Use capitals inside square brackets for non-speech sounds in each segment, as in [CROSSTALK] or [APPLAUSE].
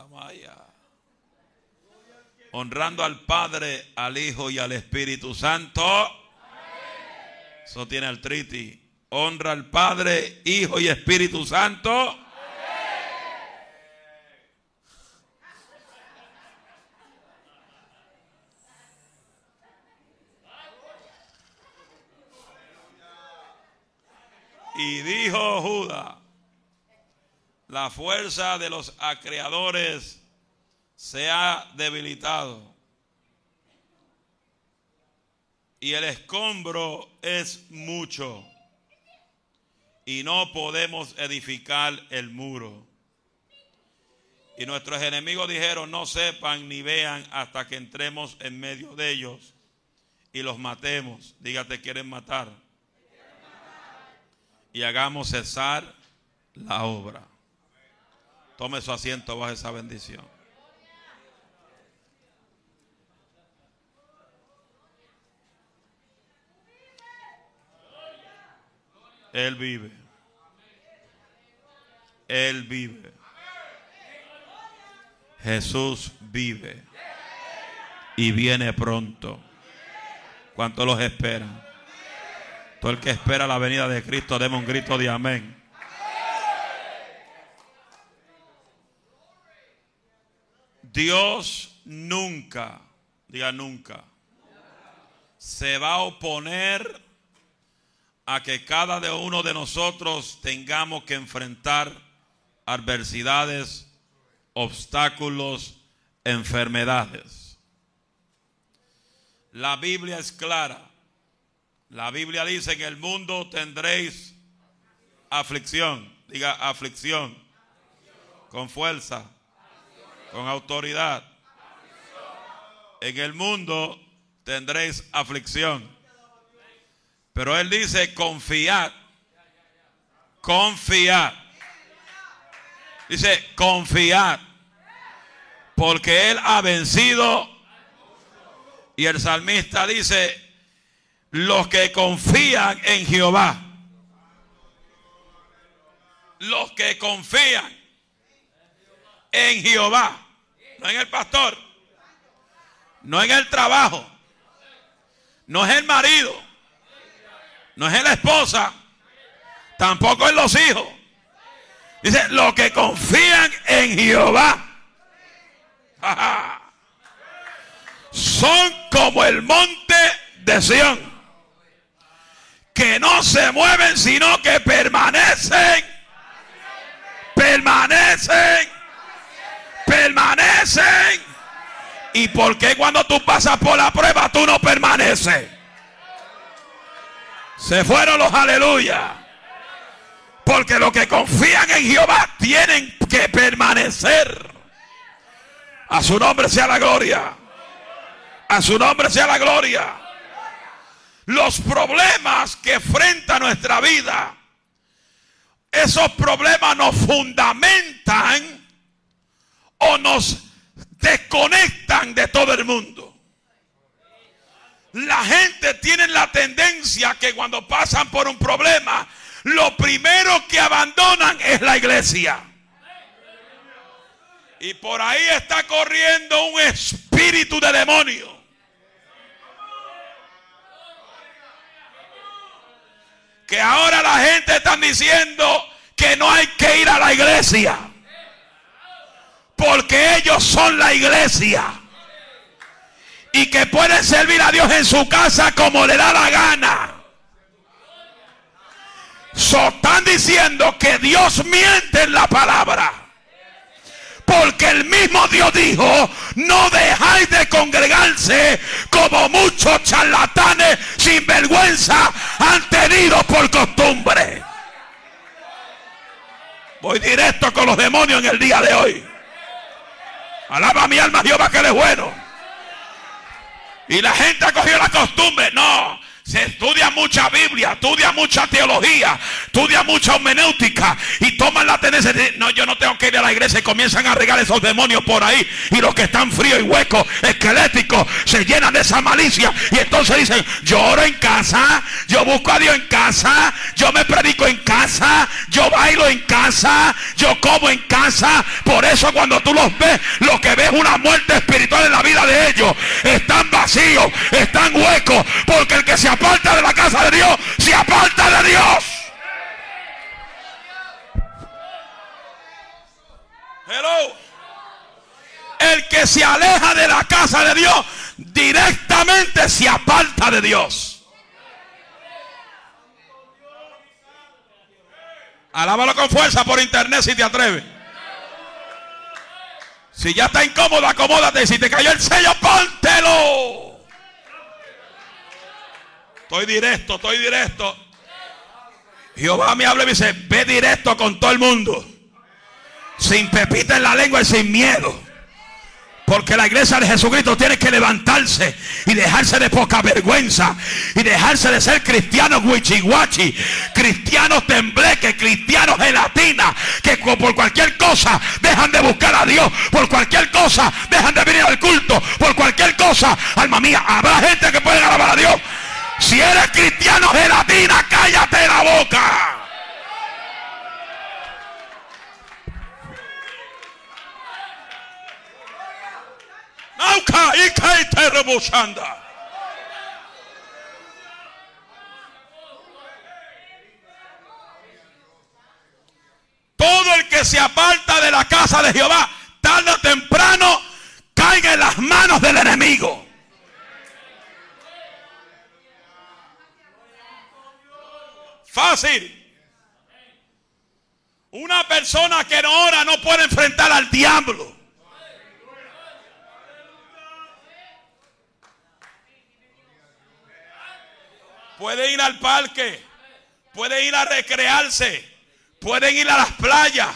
Amaya. Honrando al Padre, al Hijo y al Espíritu Santo. Eso tiene artritis. Honra al Padre, Hijo y Espíritu Santo. Y dijo Judas, la fuerza de los acreedores se ha debilitado. Y el escombro es mucho. Y no podemos edificar el muro. Y nuestros enemigos dijeron, no sepan ni vean hasta que entremos en medio de ellos y los matemos. Dígate, quieren matar. Y hagamos cesar la obra. Tome su asiento bajo esa bendición. Él vive. Él vive. Jesús vive. Y viene pronto. ¿Cuántos los esperan? Todo el que espera la venida de Cristo, deme un grito de amén. Dios nunca, diga nunca, se va a oponer a que cada uno de nosotros tengamos que enfrentar adversidades, obstáculos, enfermedades. La Biblia es clara. La Biblia dice en el mundo tendréis aflicción. Diga aflicción. Con fuerza. Con autoridad. En el mundo tendréis aflicción. Pero Él dice confiad. Confiad. Dice confiad. Porque Él ha vencido. Y el salmista dice, los que confían en Jehová. Los que confían en Jehová. No en el pastor. No en el trabajo. No es el marido. No es la esposa. Tampoco en los hijos. Dice, los que confían en Jehová. [LAUGHS] Son como el monte de Sión que no se mueven, sino que permanecen. Permanecen. Permanecen. ¿Y por qué cuando tú pasas por la prueba tú no permaneces? Se fueron los aleluya. Porque los que confían en Jehová tienen que permanecer. A su nombre sea la gloria. A su nombre sea la gloria los problemas que enfrenta nuestra vida, esos problemas nos fundamentan o nos desconectan de todo el mundo. La gente tiene la tendencia que cuando pasan por un problema, lo primero que abandonan es la iglesia. Y por ahí está corriendo un espíritu de demonio que ahora la gente está diciendo que no hay que ir a la iglesia. Porque ellos son la iglesia. Y que pueden servir a Dios en su casa como le da la gana. So, diciendo que Dios miente en la palabra. Porque el mismo Dios dijo, no dejáis de congregarse como muchos charlatanes sin vergüenza han tenido por costumbre. Voy directo con los demonios en el día de hoy. Alaba mi alma Jehová que él es bueno. Y la gente ha cogido la costumbre. No, Se estudia mucha Biblia, estudia mucha teología, estudia mucha homenéutica y toman la tendencia de no, yo no tengo que ir a la iglesia y comienzan a regar esos demonios por ahí. Y los que están fríos y huecos, esqueléticos, se llenan de esa malicia. Y entonces dicen, yo oro en casa, yo busco a Dios en casa, yo me predico en casa, yo bailo en casa, yo como en casa. Por eso cuando tú los ves, lo que ves es una muerte espiritual en la vida de ellos. Están vacíos, están huecos, porque el que se aparta de la casa de Dios, se aparta de Dios. Hello. El que se aleja de la casa de Dios, directamente se aparta de Dios. Alábalo con fuerza por internet si te atreves. Si ya está incómodo, acomódate. Si te cayó el sello, póntelo. Estoy directo, estoy directo. Jehová me habla y me dice, ve directo con todo el mundo. Sin pepita en la lengua y sin miedo. Porque la iglesia de Jesucristo tiene que levantarse y dejarse de poca vergüenza. Y dejarse de ser cristianos huichihuachi. Cristianos tembleques, cristianos gelatina. Que por cualquier cosa dejan de buscar a Dios. Por cualquier cosa dejan de venir al culto. Por cualquier cosa. Alma mía, habrá gente que puede alabar a Dios. Si eres cristiano gelatina, cállate la boca. Todo el que se aparta de la casa de Jehová, tarde o temprano, caiga en las manos del enemigo. Fácil. Una persona que no ora no puede enfrentar al diablo. Puede ir al parque, puede ir a recrearse, pueden ir a las playas,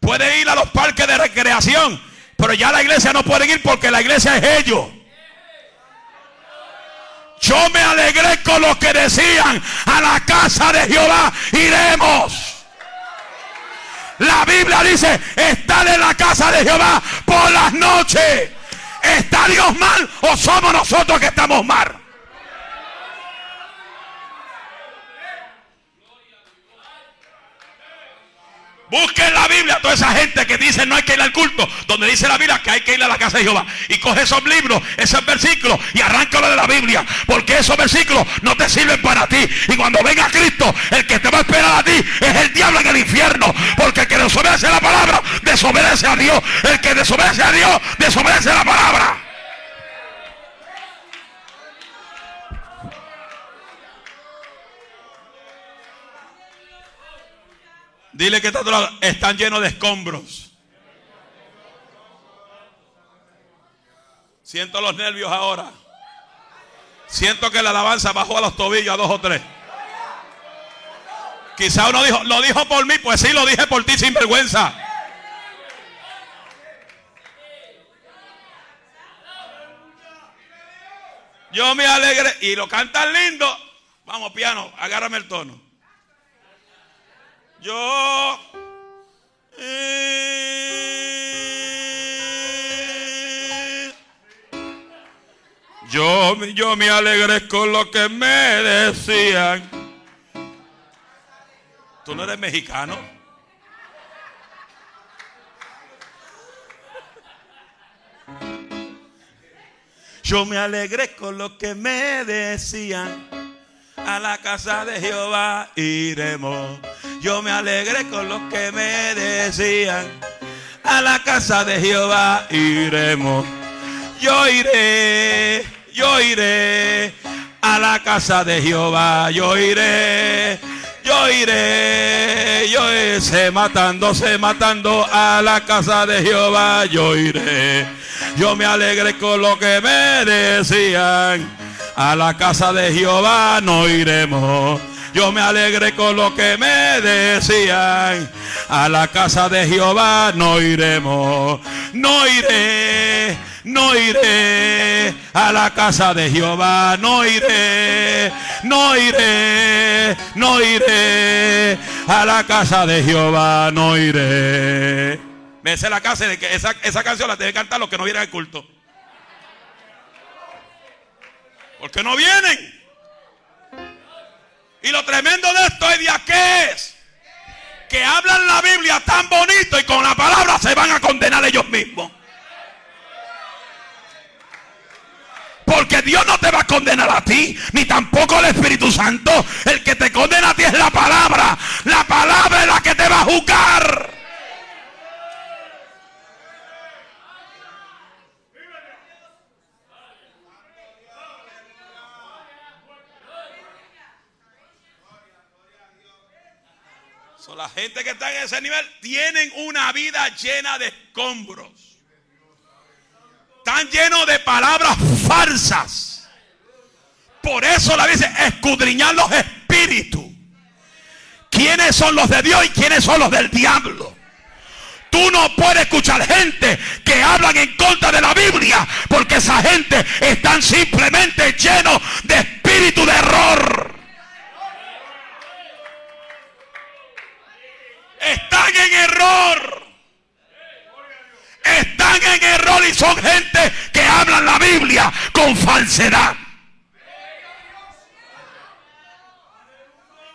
pueden ir a los parques de recreación, pero ya la iglesia no puede ir porque la iglesia es ellos. Yo me alegré con lo que decían, a la casa de Jehová iremos. La Biblia dice, estar en la casa de Jehová por las noches. ¿Está Dios mal o somos nosotros que estamos mal? Busquen la Biblia toda esa gente que dice no hay que ir al culto, donde dice la Biblia que hay que ir a la casa de Jehová. Y coge esos libros, esos versículos y arráncalo de la Biblia. Porque esos versículos no te sirven para ti. Y cuando venga Cristo, el que te va a esperar a ti es el diablo en el infierno. Porque el que desobedece la palabra, desobedece a Dios. El que desobedece a Dios, desobedece la palabra. Dile que están llenos de escombros. Siento los nervios ahora. Siento que la alabanza bajó a los tobillos a dos o tres. Quizá uno dijo, lo dijo por mí, pues sí, lo dije por ti sin vergüenza. Yo me alegré y lo cantan lindo. Vamos, piano, agárrame el tono. Yo yo, yo me alegré con lo que me decían. ¿Tú no eres mexicano? Yo me alegré con lo que me decían. A la casa de Jehová iremos. Yo me alegré con lo que me decían. A la casa de Jehová iremos. Yo iré, yo iré. A la casa de Jehová yo iré. Yo iré, yo iré, se matando, se matando a la casa de Jehová, yo iré. Yo me alegré con lo que me decían. A la casa de Jehová no iremos. Yo me alegré con lo que me decían. A la casa de Jehová no iremos. No iré. No iré a la casa de Jehová, no iré, no iré, no iré a la casa de Jehová, no iré. Me sé la casa de que esa, esa canción la debe cantar los que no vienen al culto. Porque no vienen. Y lo tremendo de esto es de es que hablan la Biblia tan bonito y con la palabra se van a condenar ellos mismos. Porque Dios no te va a condenar a ti, ni tampoco el Espíritu Santo. El que te condena a ti es la palabra. La palabra es la que te va a juzgar. la gente que está en ese nivel tienen una vida llena de escombros. Están llenos de palabras falsas. Por eso la dice escudriñar los espíritus. ¿Quiénes son los de Dios y quiénes son los del diablo? Tú no puedes escuchar gente que hablan en contra de la Biblia porque esa gente están simplemente llenos de espíritu de error. están en error. Están en error y son gente que hablan la Biblia con falsedad.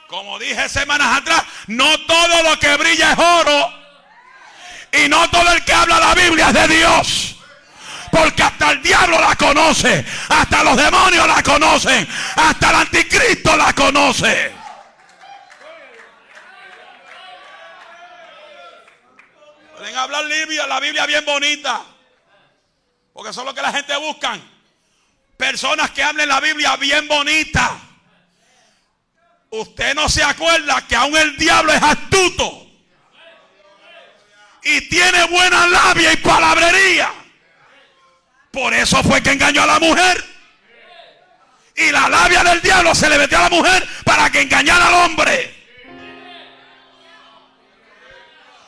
Como dije semanas atrás, no todo lo que brilla es oro. Y no todo el que habla la Biblia es de Dios. Porque hasta el diablo la conoce. Hasta los demonios la conocen. Hasta el anticristo la conoce. Pueden hablar Libia, la Biblia bien bonita. Porque eso es lo que la gente busca. Personas que hablen la Biblia bien bonita. Usted no se acuerda que aún el diablo es astuto. Y tiene buena labia y palabrería. Por eso fue que engañó a la mujer. Y la labia del diablo se le metió a la mujer para que engañara al hombre.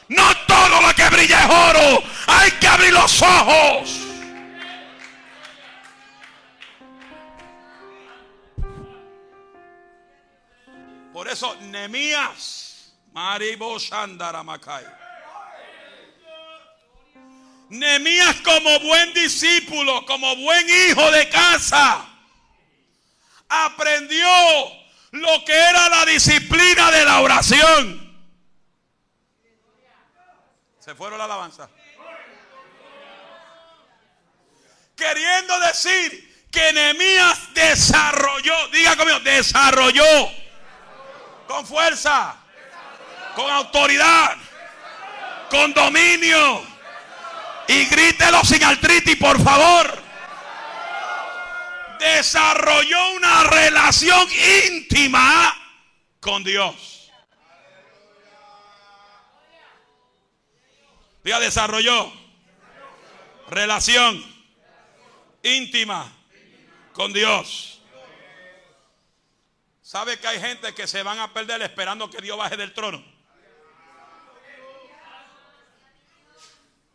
No todo lo que brilla es oro. Hay que abrir los ojos. Por eso, Nemías, Maribo Shandaramakai. Nemías como buen discípulo, como buen hijo de casa, aprendió lo que era la disciplina de la oración. Se fueron la alabanza. Queriendo decir que Nehemías desarrolló, diga conmigo, desarrolló con fuerza, con autoridad, con dominio. Y grítelo sin artritis, por favor. Desarrolló una relación íntima con Dios. Diga, desarrolló relación íntima con Dios. ¿Sabe que hay gente que se van a perder esperando que Dios baje del trono?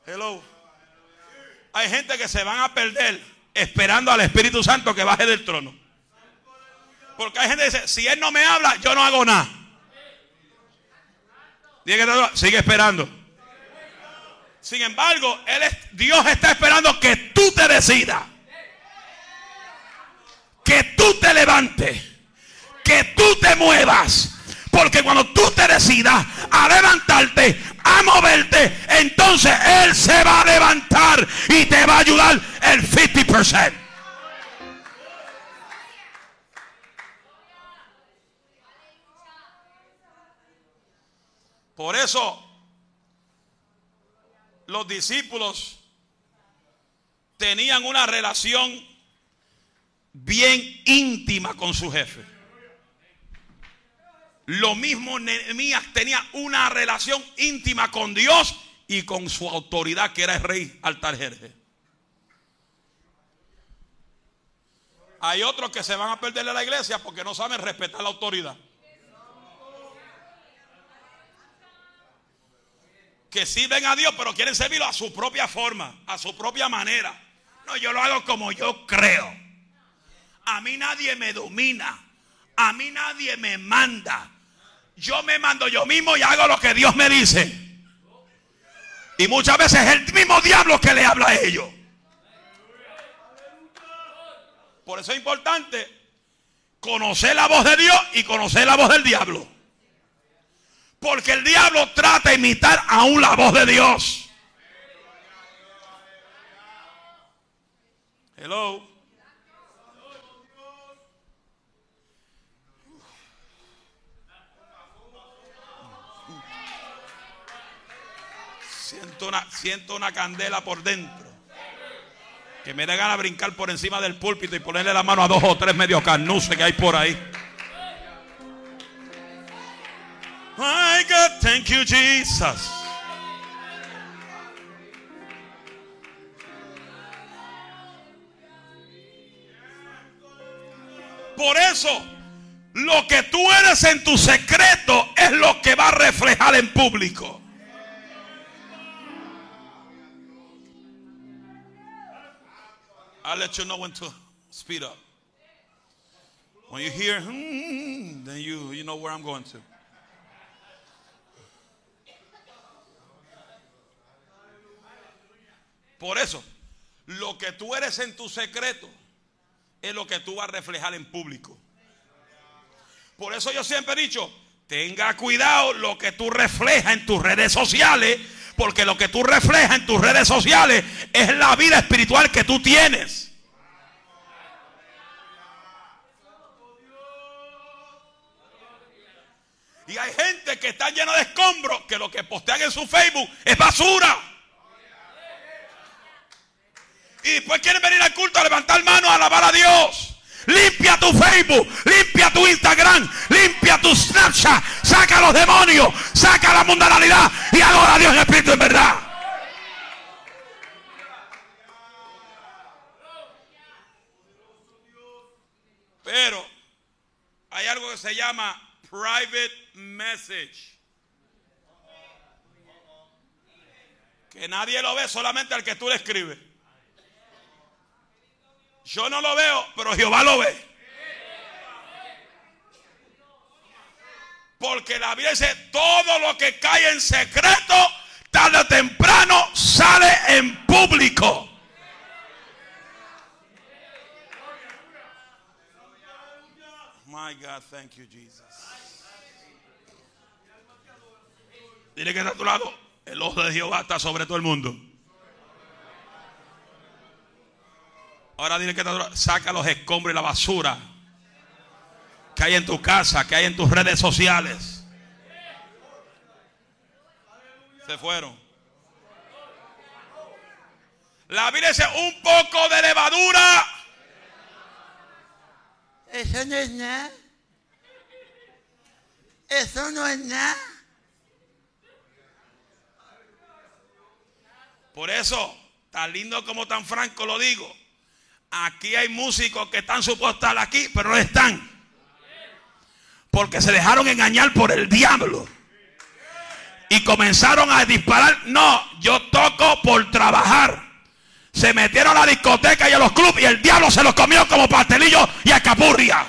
Hello. Hay gente que se van a perder esperando al Espíritu Santo que baje del trono. Porque hay gente que dice, si Él no me habla, yo no hago nada. Sigue esperando. Sin embargo, Dios está esperando que tú te decidas. Que tú te levantes. Que tú te muevas. Porque cuando tú te decidas a levantarte, a moverte, entonces Él se va a levantar y te va a ayudar el 50%. Por eso los discípulos tenían una relación bien íntima con su jefe. Lo mismo Nehemías tenía una relación íntima con Dios y con su autoridad que era el rey Altarjerje. Hay otros que se van a perder de la iglesia porque no saben respetar la autoridad. Que sirven a Dios, pero quieren servirlo a su propia forma, a su propia manera. No, yo lo hago como yo creo. A mí nadie me domina. A mí nadie me manda. Yo me mando yo mismo y hago lo que Dios me dice. Y muchas veces es el mismo diablo que le habla a ellos. Por eso es importante conocer la voz de Dios y conocer la voz del diablo. Porque el diablo trata de imitar aún la voz de Dios. Hello. Siento una, siento una candela por dentro. Que me da ganas brincar por encima del púlpito y ponerle la mano a dos o tres medio carnuces que hay por ahí. My God, thank you, Jesus. Por eso, lo que tú eres en tu secreto es lo que va a reflejar en público. I'll let you know when to speed up. When you hear, hmm, then you, you know where I'm going to. Por eso, lo que tú eres en tu secreto es lo que tú vas a reflejar en público. Por eso yo siempre he dicho, tenga cuidado lo que tú reflejas en tus redes sociales, porque lo que tú reflejas en tus redes sociales es la vida espiritual que tú tienes. Y hay gente que está llena de escombros que lo que postean en su Facebook es basura. Y después quieren venir al culto a levantar manos a alabar a Dios. Limpia tu Facebook, limpia tu Instagram, limpia tu Snapchat, saca a los demonios, saca la mundanalidad y adora a Dios en espíritu en verdad. Pero hay algo que se llama private message. Que nadie lo ve, solamente al que tú le escribes. Yo no lo veo, pero Jehová lo ve. Porque la Biblia dice, todo lo que cae en secreto, tarde o temprano sale en público. My God, thank you, Jesus. Dile que está a tu lado. El ojo de Jehová está sobre todo el mundo. Ahora dile que saca los escombros y la basura que hay en tu casa, que hay en tus redes sociales. Se fueron. La Biblia dice un poco de levadura. Eso no es nada. Eso no es nada. Por eso, tan lindo como tan franco lo digo. Aquí hay músicos que están supuestos estar aquí, pero no están. Porque se dejaron engañar por el diablo. Y comenzaron a disparar. No, yo toco por trabajar. Se metieron a la discoteca y a los clubes y el diablo se los comió como pastelillo y a capurria.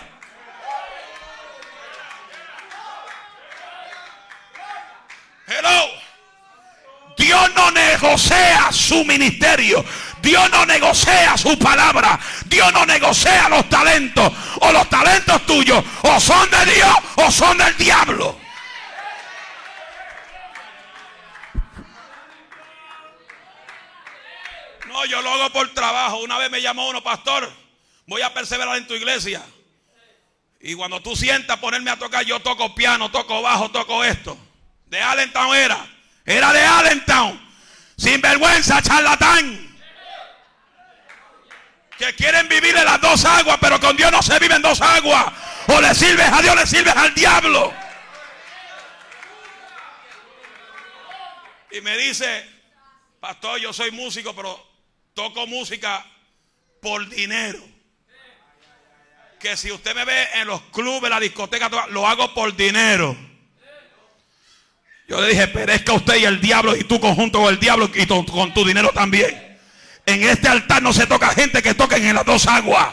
Hello. Dios no negocia su ministerio. Dios no negocia su palabra. Dios no negocia los talentos. O los talentos tuyos o son de Dios o son del diablo. No, yo lo hago por trabajo. Una vez me llamó uno, pastor, voy a perseverar en tu iglesia. Y cuando tú sientas ponerme a tocar, yo toco piano, toco bajo, toco esto. De Allentown era. Era de Allentown. Sin vergüenza, charlatán. Que quieren vivir en las dos aguas, pero con Dios no se vive en dos aguas. O le sirves a Dios, le sirves al diablo. Y me dice, pastor, yo soy músico, pero toco música por dinero. Que si usted me ve en los clubes, la discoteca, lo hago por dinero. Yo le dije, perezca usted y el diablo y tú conjunto con el diablo y con tu dinero también. En este altar no se toca gente que toquen en las dos aguas.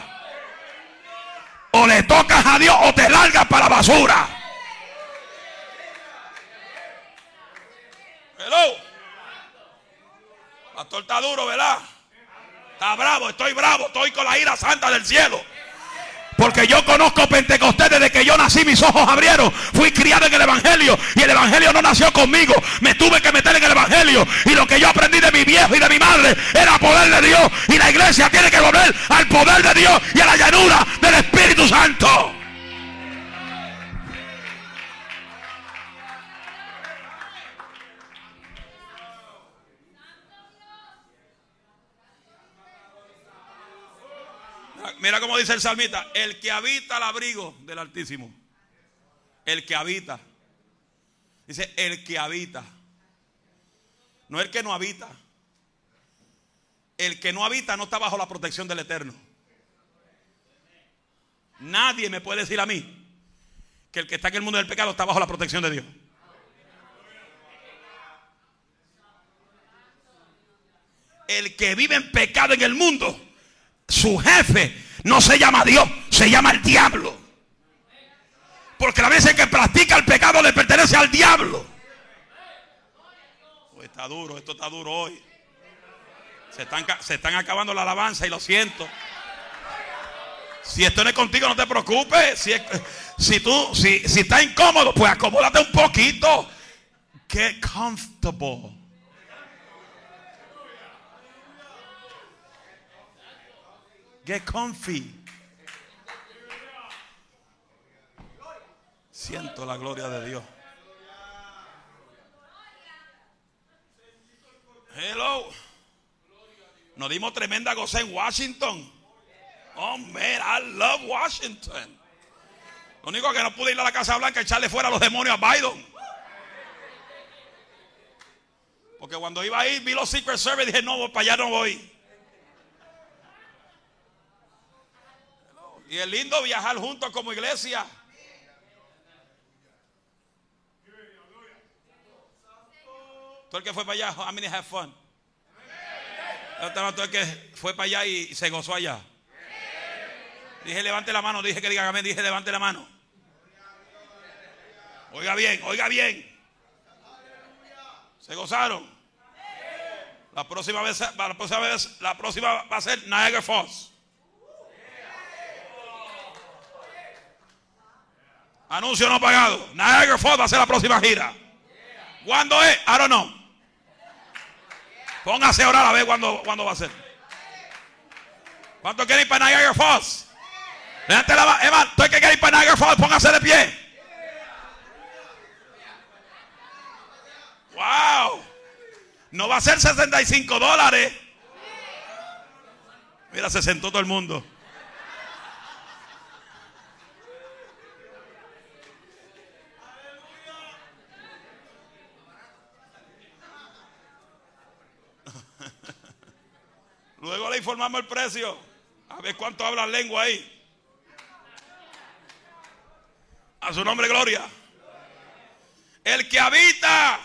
O le tocas a Dios o te largas para la basura. Hello. Pastor está duro, ¿verdad? Está bravo, estoy bravo, estoy con la ira santa del cielo. Porque yo conozco Pentecostés desde que yo nací, mis ojos abrieron. Fui criado en el Evangelio y el Evangelio no nació conmigo. Me tuve que meter en el Evangelio. Y lo que yo aprendí de mi viejo y de mi madre era poder de Dios. Y la iglesia tiene que volver al poder de Dios y a la llanura del Espíritu Santo. Mira cómo dice el salmista, el que habita al abrigo del Altísimo. El que habita. Dice, el que habita. No el que no habita. El que no habita no está bajo la protección del Eterno. Nadie me puede decir a mí que el que está en el mundo del pecado está bajo la protección de Dios. El que vive en pecado en el mundo, su jefe no se llama Dios, se llama el diablo. Porque la vez que practica el pecado le pertenece al diablo. Está duro, esto está duro hoy. Se están, se están acabando la alabanza y lo siento. Si esto no es contigo, no te preocupes. Si, si tú, si, si está incómodo, pues acomódate un poquito. Get comfortable. Get comfy. Siento la gloria de Dios. Hello. Nos dimos tremenda goza en Washington. Oh, man, I love Washington. Lo único que no pude ir a la Casa Blanca es echarle fuera a los demonios a Biden. Porque cuando iba ahí, vi los Secret Service y dije, no, para allá no voy. Y es lindo viajar juntos como iglesia. Todo el que fue para allá, how many have fun? Todo el que fue para allá y se gozó allá. Dije levante la mano, dije que diga amén, dije levante la mano. Oiga bien, oiga bien. ¿Se gozaron? La próxima vez, la próxima vez, la próxima va a ser Niagara Falls. Anuncio no pagado. Niagara Falls va a ser la próxima gira. ¿Cuándo es? I don't know. Póngase a orar a ver cuándo, cuándo va a ser. ¿Cuánto quieren ir para Niagara Falls? Levante la mano. Emma, tú que quieres ir para Niagara Falls, póngase de pie. Wow. No va a ser 65 dólares. Mira, se sentó todo el mundo. Luego le informamos el precio. A ver cuánto habla lengua ahí. A su nombre, gloria. El que habita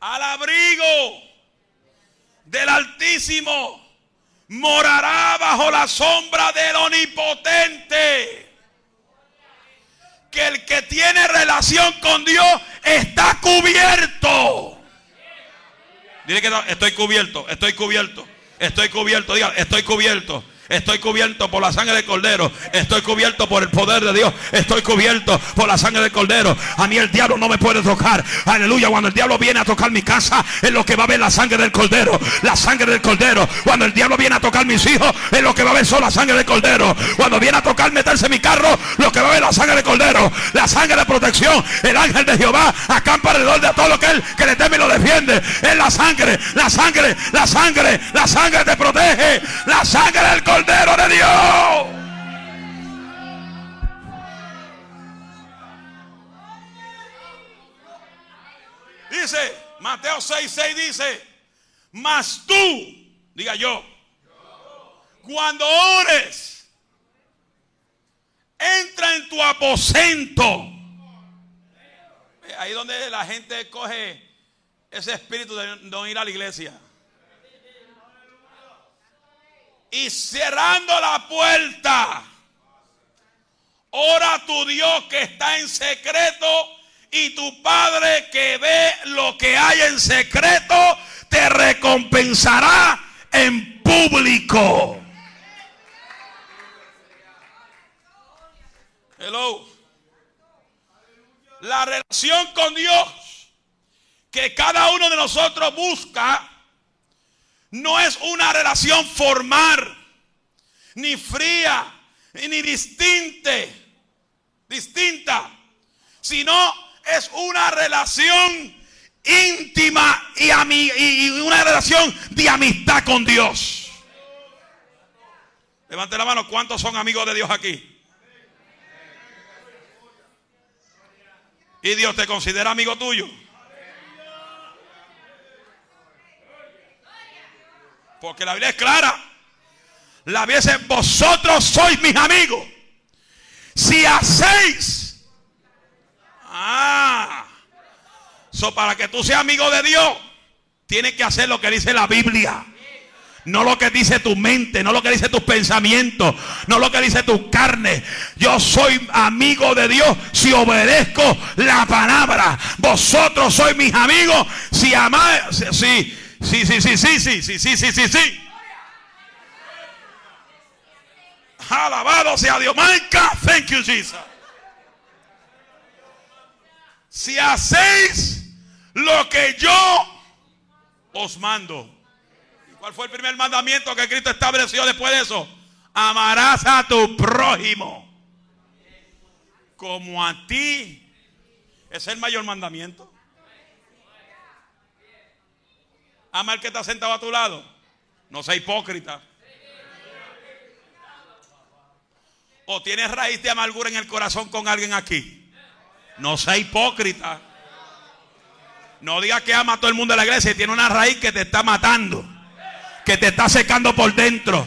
al abrigo del Altísimo morará bajo la sombra del Omnipotente. Que el que tiene relación con Dios está cubierto. Dile que estoy cubierto, estoy cubierto, estoy cubierto, diga, estoy cubierto. Estoy cubierto por la sangre del cordero. Estoy cubierto por el poder de Dios. Estoy cubierto por la sangre del cordero. A mí el diablo no me puede tocar. Aleluya. Cuando el diablo viene a tocar mi casa, es lo que va a ver la sangre del cordero. La sangre del cordero. Cuando el diablo viene a tocar mis hijos, es lo que va a ver solo la sangre del cordero. Cuando viene a tocar meterse en mi carro, lo que va a ver la sangre del cordero. La sangre de protección. El ángel de Jehová acampa alrededor de todo lo que él que le teme y lo defiende. Es la sangre, la sangre, la sangre, la sangre te protege. La sangre del cordero de Dios. Dice, Mateo 6, 6 dice, mas tú, diga yo, cuando ores, entra en tu aposento. Ahí donde la gente coge ese espíritu de no ir a la iglesia. Y cerrando la puerta, ora a tu Dios que está en secreto y tu Padre que ve lo que hay en secreto te recompensará en público. Hello. La relación con Dios que cada uno de nosotros busca no es una relación formal, ni fría, ni distinte, distinta, sino es una relación íntima y, y una relación de amistad con Dios. Levante la mano, ¿cuántos son amigos de Dios aquí? Y Dios te considera amigo tuyo. Porque la Biblia es clara. La Biblia dice, vosotros sois mis amigos. Si hacéis. Ah. So, para que tú seas amigo de Dios, tienes que hacer lo que dice la Biblia. No lo que dice tu mente, no lo que dice tus pensamientos, no lo que dice tu carne. Yo soy amigo de Dios si obedezco la palabra. Vosotros sois mis amigos si amáis. Sí, sí, sí, sí, sí, sí, sí, sí, sí, sí, sí. Alabado sea Dios. Manca, thank you, Jesus. Si hacéis lo que yo os mando. ¿Cuál fue el primer mandamiento que Cristo estableció después de eso? Amarás a tu prójimo como a ti. Es el mayor mandamiento. Ama al que está sentado a tu lado. No sea hipócrita. O tienes raíz de amargura en el corazón con alguien aquí. No sea hipócrita. No diga que ama a todo el mundo de la iglesia y tiene una raíz que te está matando que te está secando por dentro.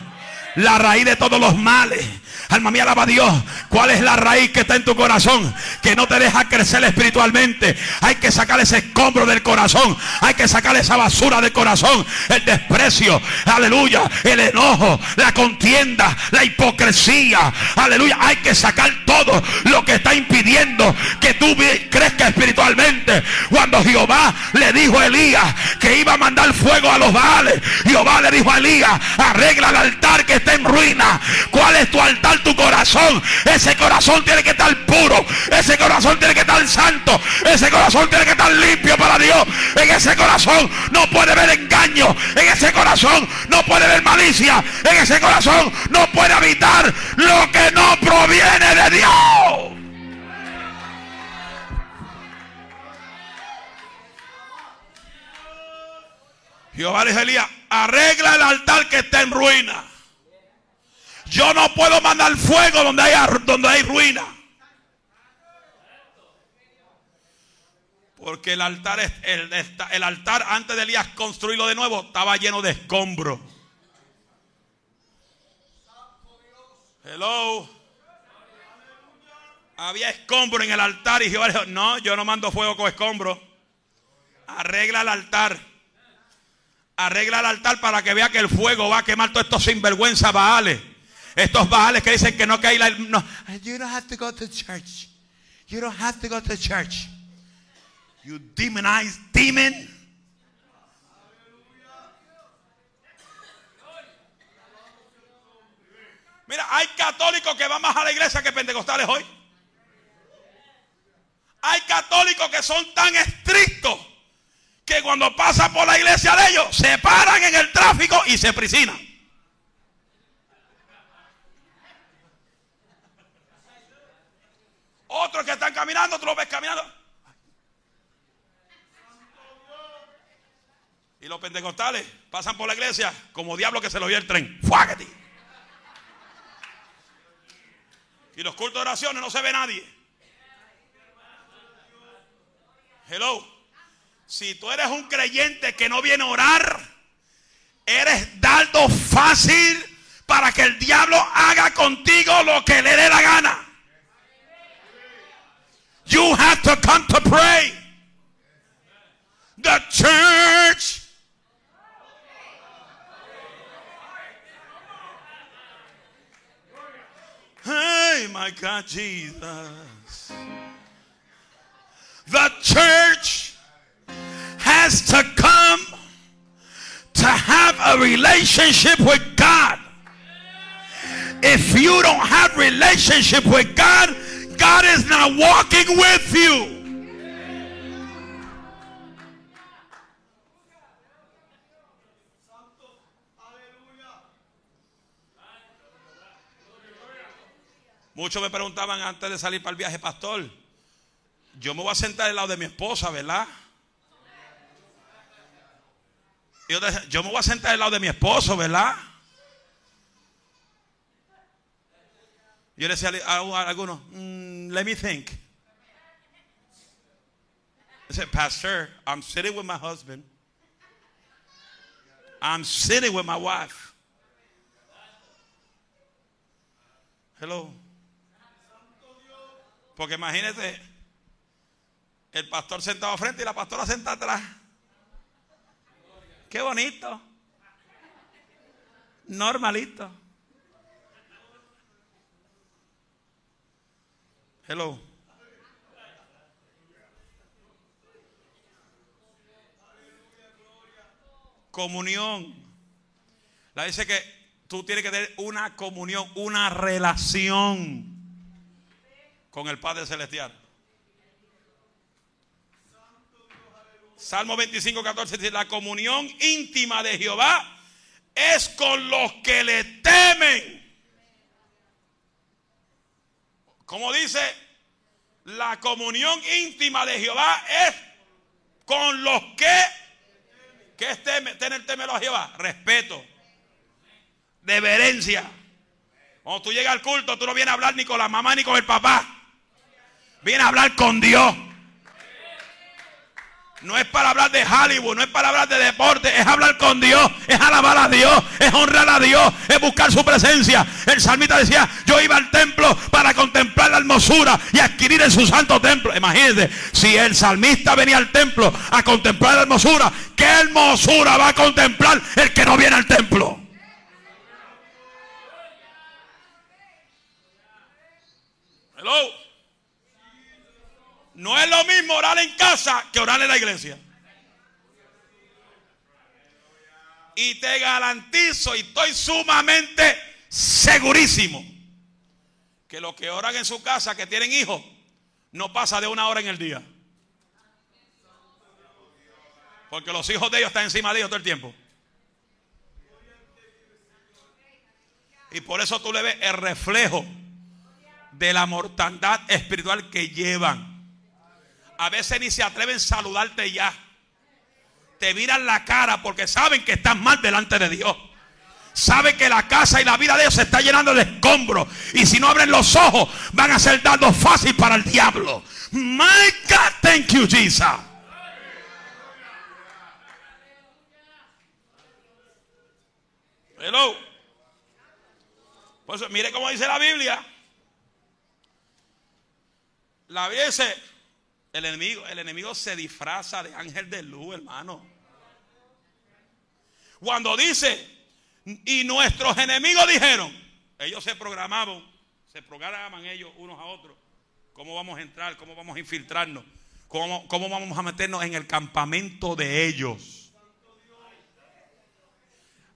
La raíz de todos los males. Alma mía, alaba a Dios. ¿Cuál es la raíz que está en tu corazón? Que no te deja crecer espiritualmente. Hay que sacar ese escombro del corazón. Hay que sacar esa basura del corazón. El desprecio. Aleluya. El enojo. La contienda. La hipocresía. Aleluya. Hay que sacar todo lo que está impidiendo que tú crezcas espiritualmente. Cuando Jehová le dijo a Elías que iba a mandar fuego a los baales. Jehová le dijo a Elías, arregla el altar que está en ruina. ¿Cuál es tu altar? Tu corazón. Ese corazón tiene que estar puro. Ese corazón tiene que estar santo. Ese corazón tiene que estar limpio para Dios. En ese corazón no puede haber engaño. En ese corazón no puede haber malicia. En ese corazón no puede habitar lo que no proviene de Dios. Jehová Elías, arregla el altar que está en ruina. Yo no puedo mandar fuego donde hay, donde hay ruina. Porque el altar, el, el altar antes de Elías construirlo de nuevo estaba lleno de escombros. Hello. Había escombro en el altar y Jehová dijo, no, yo no mando fuego con escombros. Arregla el altar. Arregla el altar para que vea que el fuego va a quemar todos estos sinvergüenza baales. Estos baales que dicen que no hay la... No. You don't have to go to church. You don't have to go to church. You demonize demon. Mira, hay católicos que van más a la iglesia que pentecostales hoy. Hay católicos que son tan estrictos que cuando pasan por la iglesia de ellos se paran en el tráfico y se prisinan. Otros que están caminando, tú los ves caminando. Y los pentecostales pasan por la iglesia como diablo que se lo vio el tren. ¡Fuágate! Y los cultos de oraciones no se ve nadie. Hello. Si tú eres un creyente que no viene a orar, eres dardo fácil para que el diablo haga contigo lo que le dé la gana. You have to come to pray. The church. Hey, my God, Jesus. The church has to come to have a relationship with God. If you don't have relationship with God, God is not walking with you. Muchos me preguntaban antes de salir para el viaje, pastor, yo me voy a sentar al lado de mi esposa, ¿verdad? Yo, yo me voy a sentar al lado de mi esposo, ¿verdad? Yo le decía a algunos, mm, let me think. I said, Pastor, I'm sitting with my husband. I'm sitting with my wife. Hello. Porque imagínese el pastor sentado frente y la pastora sentada atrás. Qué bonito. Normalito. Hello. Comunión. La dice que tú tienes que tener una comunión, una relación con el Padre Celestial. Salmo 25, 14 dice, la comunión íntima de Jehová es con los que le temen. Como dice, la comunión íntima de Jehová es con los que, que es tener temelo a Jehová, respeto, deberencia. Cuando tú llegas al culto, tú no vienes a hablar ni con la mamá ni con el papá. Viene a hablar con Dios. No es para hablar de Hollywood, no es para hablar de deporte, es hablar con Dios, es alabar a Dios, es honrar a Dios, es buscar su presencia. El salmista decía, yo iba al templo para contemplar la hermosura y adquirir en su santo templo. Imagínense, si el salmista venía al templo a contemplar la hermosura, ¿qué hermosura va a contemplar el que no viene al templo? Hello. No es lo mismo orar en casa que orar en la iglesia. Y te garantizo y estoy sumamente segurísimo que los que oran en su casa, que tienen hijos, no pasa de una hora en el día. Porque los hijos de ellos están encima de ellos todo el tiempo. Y por eso tú le ves el reflejo de la mortandad espiritual que llevan. A veces ni se atreven a saludarte ya. Te miran la cara porque saben que estás mal delante de Dios. Saben que la casa y la vida de ellos se está llenando de escombros. Y si no abren los ojos, van a ser dados fácil para el diablo. My God, thank you, Jesus. Hello. Pues mire cómo dice la Biblia. La Biblia dice, el enemigo, el enemigo se disfraza de ángel de luz, hermano. Cuando dice, y nuestros enemigos dijeron, ellos se programaban, se programaban ellos unos a otros, cómo vamos a entrar, cómo vamos a infiltrarnos, cómo, cómo vamos a meternos en el campamento de ellos.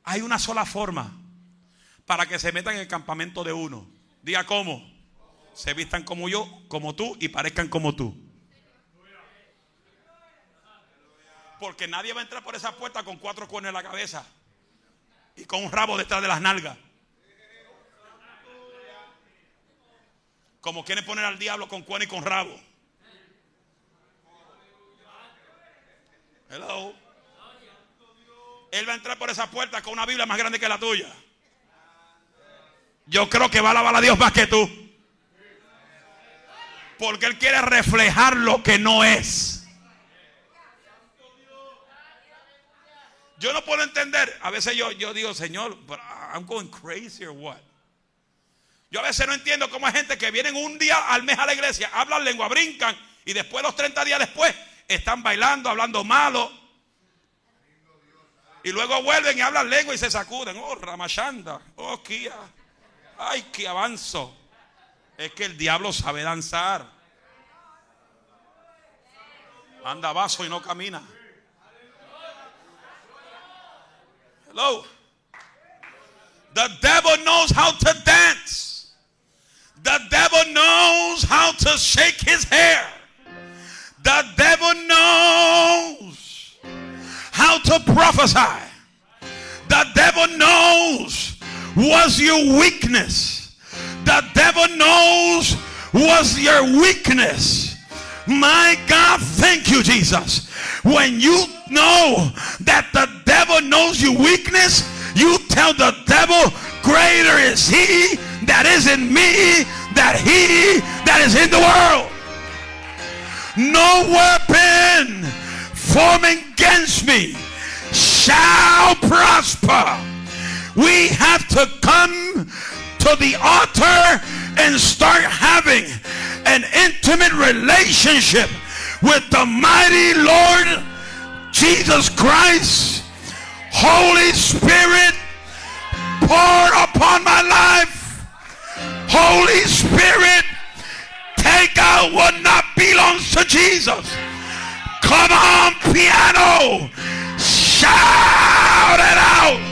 Hay una sola forma para que se metan en el campamento de uno. Diga cómo. Se vistan como yo, como tú y parezcan como tú. Porque nadie va a entrar por esa puerta con cuatro cuernos en la cabeza y con un rabo detrás de las nalgas. Como quieren poner al diablo con cuerno y con rabo. Hello. Él va a entrar por esa puerta con una Biblia más grande que la tuya. Yo creo que va a alabar a Dios más que tú. Porque Él quiere reflejar lo que no es. Yo no puedo entender. A veces yo, yo digo, Señor, I'm going crazy or what? Yo a veces no entiendo cómo hay gente que vienen un día al mes a la iglesia, hablan lengua, brincan y después los 30 días después están bailando, hablando malo. Y luego vuelven y hablan lengua y se sacuden. Oh, Ramachanda. Oh, Kia. Ay, que avanzo. Es que el diablo sabe danzar. Anda vaso y no camina. Hello. The devil knows how to dance. The devil knows how to shake his hair. The devil knows how to prophesy. The devil knows was your weakness. The devil knows was your weakness. My God, thank you, Jesus. When you know that the devil knows your weakness, you tell the devil, greater is he that is in me than he that is in the world. No weapon forming against me shall prosper. We have to come to the altar and start having an intimate relationship with the mighty Lord Jesus Christ. Holy Spirit, pour upon my life. Holy Spirit, take out what not belongs to Jesus. Come on, piano. Shout it out.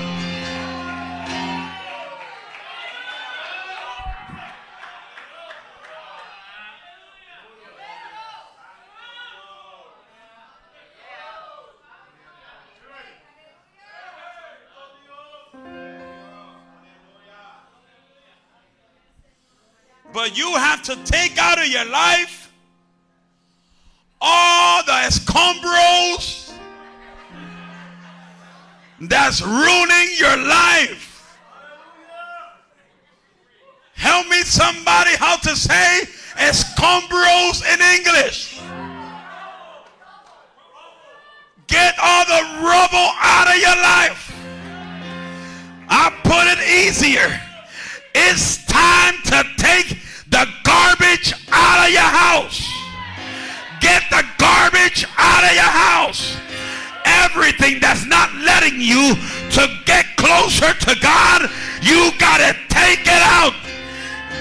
But you have to take out of your life all the escombros that's ruining your life. Help me somebody how to say escombros in English. Get all the rubble out of your life. I put it easier. It's out of your house. Everything that's not letting you to get closer to God, you got to take it out.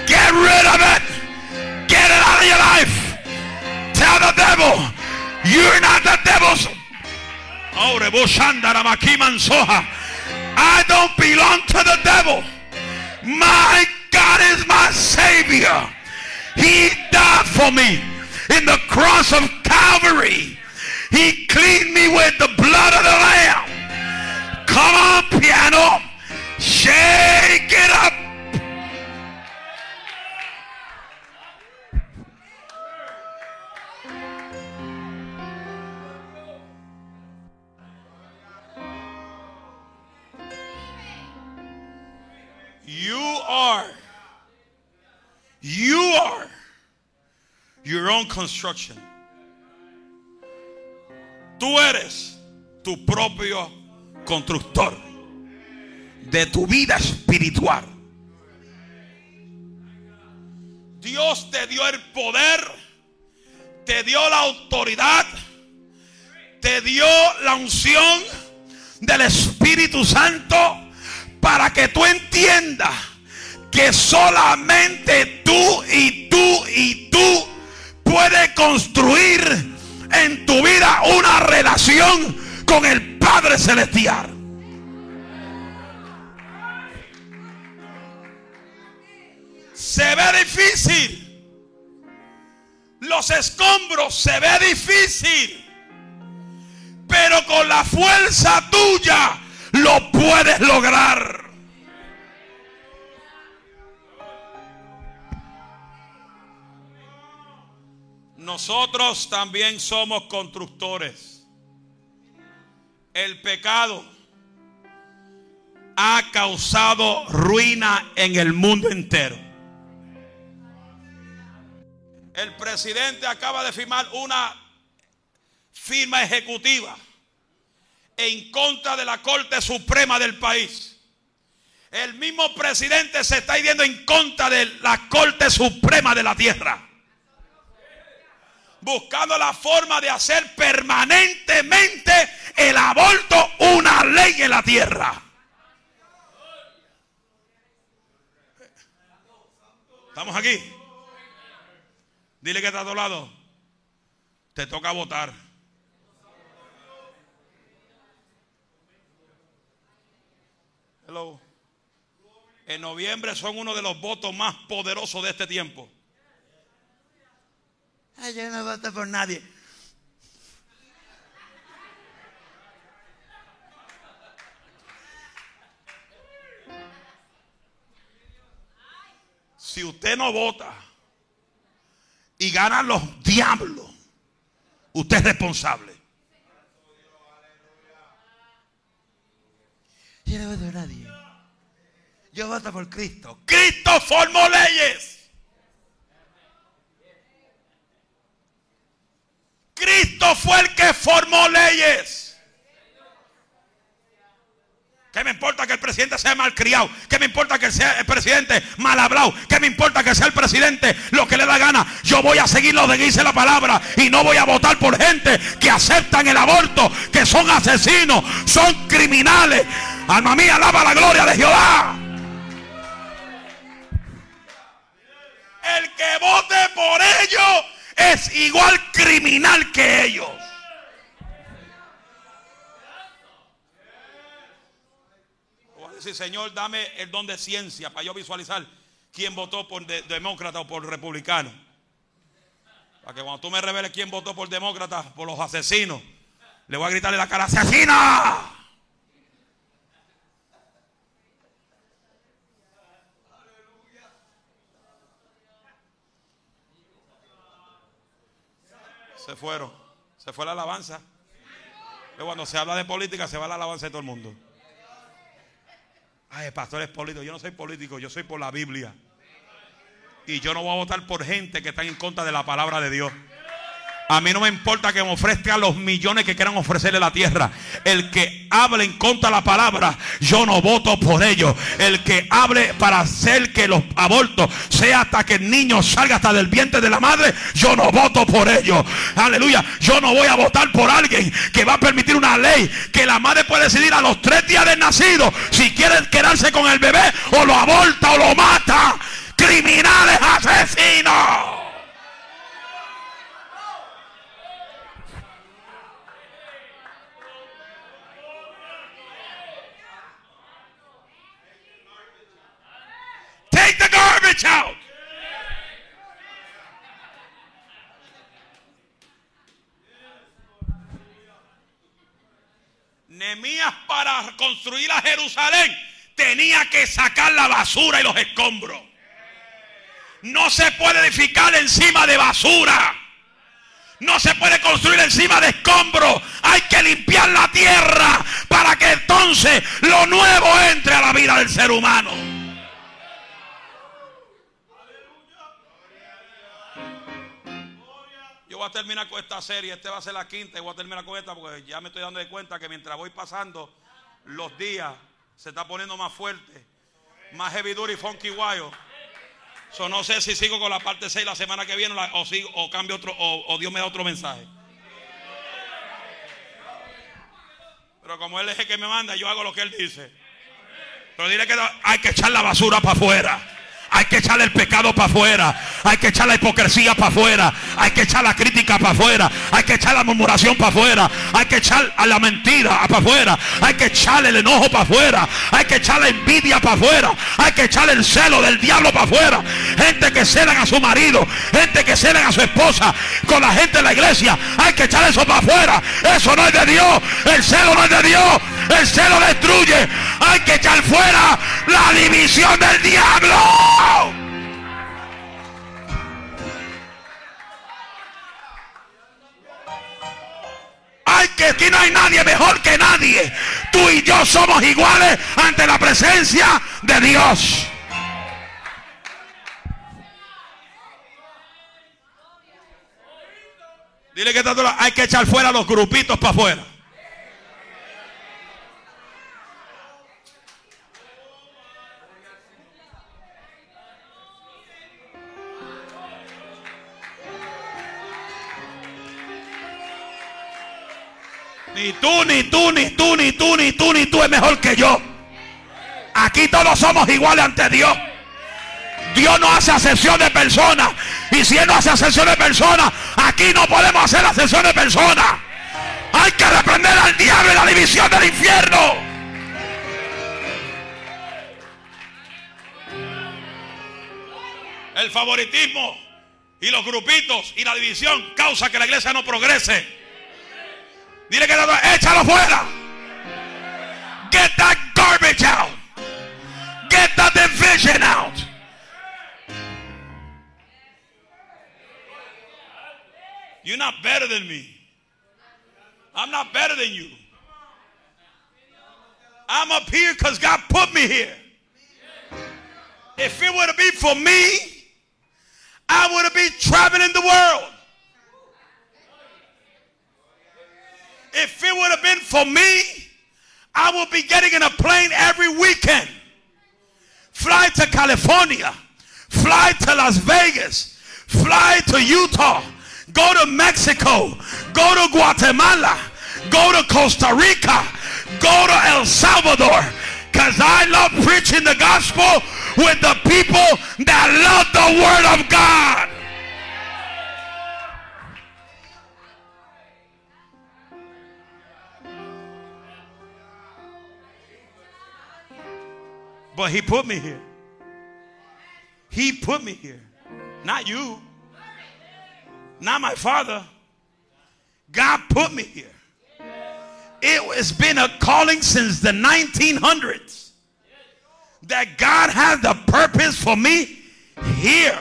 Get rid of it. Get it out of your life. Tell the devil, you're not the devil's. Oh, I don't belong to the devil. My God is my Savior. He died for me in the cross of Calvary. He cleaned me with the blood of the Lamb. Come on, piano. Shake it up. You are. You are your own construction. Tú eres tu propio constructor de tu vida espiritual. Dios te dio el poder, te dio la autoridad, te dio la unción del Espíritu Santo para que tú entiendas que solamente tú y tú y tú puedes construir en tu vida una relación con el Padre Celestial. Se ve difícil. Los escombros se ve difícil. Pero con la fuerza tuya lo puedes lograr. Nosotros también somos constructores. El pecado ha causado ruina en el mundo entero. El presidente acaba de firmar una firma ejecutiva en contra de la Corte Suprema del país. El mismo presidente se está yendo en contra de la Corte Suprema de la Tierra. Buscando la forma de hacer permanentemente el aborto una ley en la tierra. ¿Estamos aquí? Dile que está a tu lado. Te toca votar. Hello. En noviembre son uno de los votos más poderosos de este tiempo. Ay, yo no voto por nadie. Si usted no vota y ganan los diablos, usted es responsable. Yo no voto por nadie. Yo voto por Cristo. Cristo formó leyes. Cristo fue el que formó leyes. ¿Qué me importa que el presidente sea malcriado? ¿Qué me importa que sea el presidente mal hablado? ¿Qué me importa que sea el presidente lo que le da gana? Yo voy a seguir lo que dice la palabra y no voy a votar por gente que aceptan el aborto, que son asesinos, son criminales. Alma mía, alaba la gloria de Jehová. El que vote por ellos es igual criminal que ellos. Decir, Señor, dame el don de ciencia para yo visualizar quién votó por de- demócrata o por republicano. Para que cuando tú me reveles quién votó por demócrata, por los asesinos, le voy a gritarle la cara, ¡asesina! Se fueron. Se fue la alabanza. Que cuando se habla de política se va la alabanza de todo el mundo. Ay, el pastor es político. Yo no soy político, yo soy por la Biblia. Y yo no voy a votar por gente que está en contra de la palabra de Dios. A mí no me importa que me ofrezca los millones que quieran ofrecerle la tierra. El que hable en contra de la palabra, yo no voto por ellos. El que hable para hacer que los abortos sea hasta que el niño salga hasta del vientre de la madre, yo no voto por ellos. Aleluya. Yo no voy a votar por alguien que va a permitir una ley que la madre puede decidir a los tres días de nacido si quiere quedarse con el bebé o lo aborta o lo mata. Criminales asesinos. Take the garbage out. Nehemías para construir a Jerusalén tenía que sacar la basura y los escombros. No se puede edificar encima de basura. No se puede construir encima de escombros. Hay que limpiar la tierra para que entonces lo nuevo entre a la vida del ser humano. Yo voy a terminar con esta serie. Esta va a ser la quinta y voy a terminar con esta porque ya me estoy dando de cuenta que mientras voy pasando los días se está poniendo más fuerte, más heavy duty, funky wild. So, no sé si sigo con la parte 6 la semana que viene o sigo, o cambio otro o, o Dios me da otro mensaje. Pero como él es el que me manda, yo hago lo que él dice. Pero dile que hay que echar la basura para afuera. Hay que echar el pecado para afuera. Hay que echar la hipocresía para afuera. Hay que echar la crítica para afuera. Hay que echar la murmuración para afuera. Hay que echar a la mentira para afuera. Hay que echar el enojo para afuera. Hay que echar la envidia para afuera. Hay que echar el celo del diablo para afuera. Gente que celan a su marido. Gente que celan a su esposa. Con la gente de la iglesia. Hay que echar eso para afuera. Eso no es de Dios. El celo no es de Dios. El celo destruye. Hay que echar fuera la división del diablo. Hay que aquí no hay nadie mejor que nadie. Tú y yo somos iguales ante la presencia de Dios. Dile que hay que echar fuera los grupitos para afuera. Ni tú, ni tú, ni tú, ni tú, ni tú, ni tú es mejor que yo. Aquí todos somos iguales ante Dios. Dios no hace ascensión de personas. Y si Él no hace ascensión de personas, aquí no podemos hacer ascensión de personas. Hay que reprender al diablo y la división del infierno. El favoritismo y los grupitos y la división causa que la iglesia no progrese. Dile que échalo fuera. Get that garbage out. Get that division out. You're not better than me. I'm not better than you. I'm up here because God put me here. If it were to be for me, I would have been traveling the world. If it would have been for me, I would be getting in a plane every weekend. Fly to California. Fly to Las Vegas. Fly to Utah. Go to Mexico. Go to Guatemala. Go to Costa Rica. Go to El Salvador. Because I love preaching the gospel with the people that love the word of God. But he put me here. He put me here. Not you. Not my father. God put me here. It has been a calling since the 1900s that God has the purpose for me here.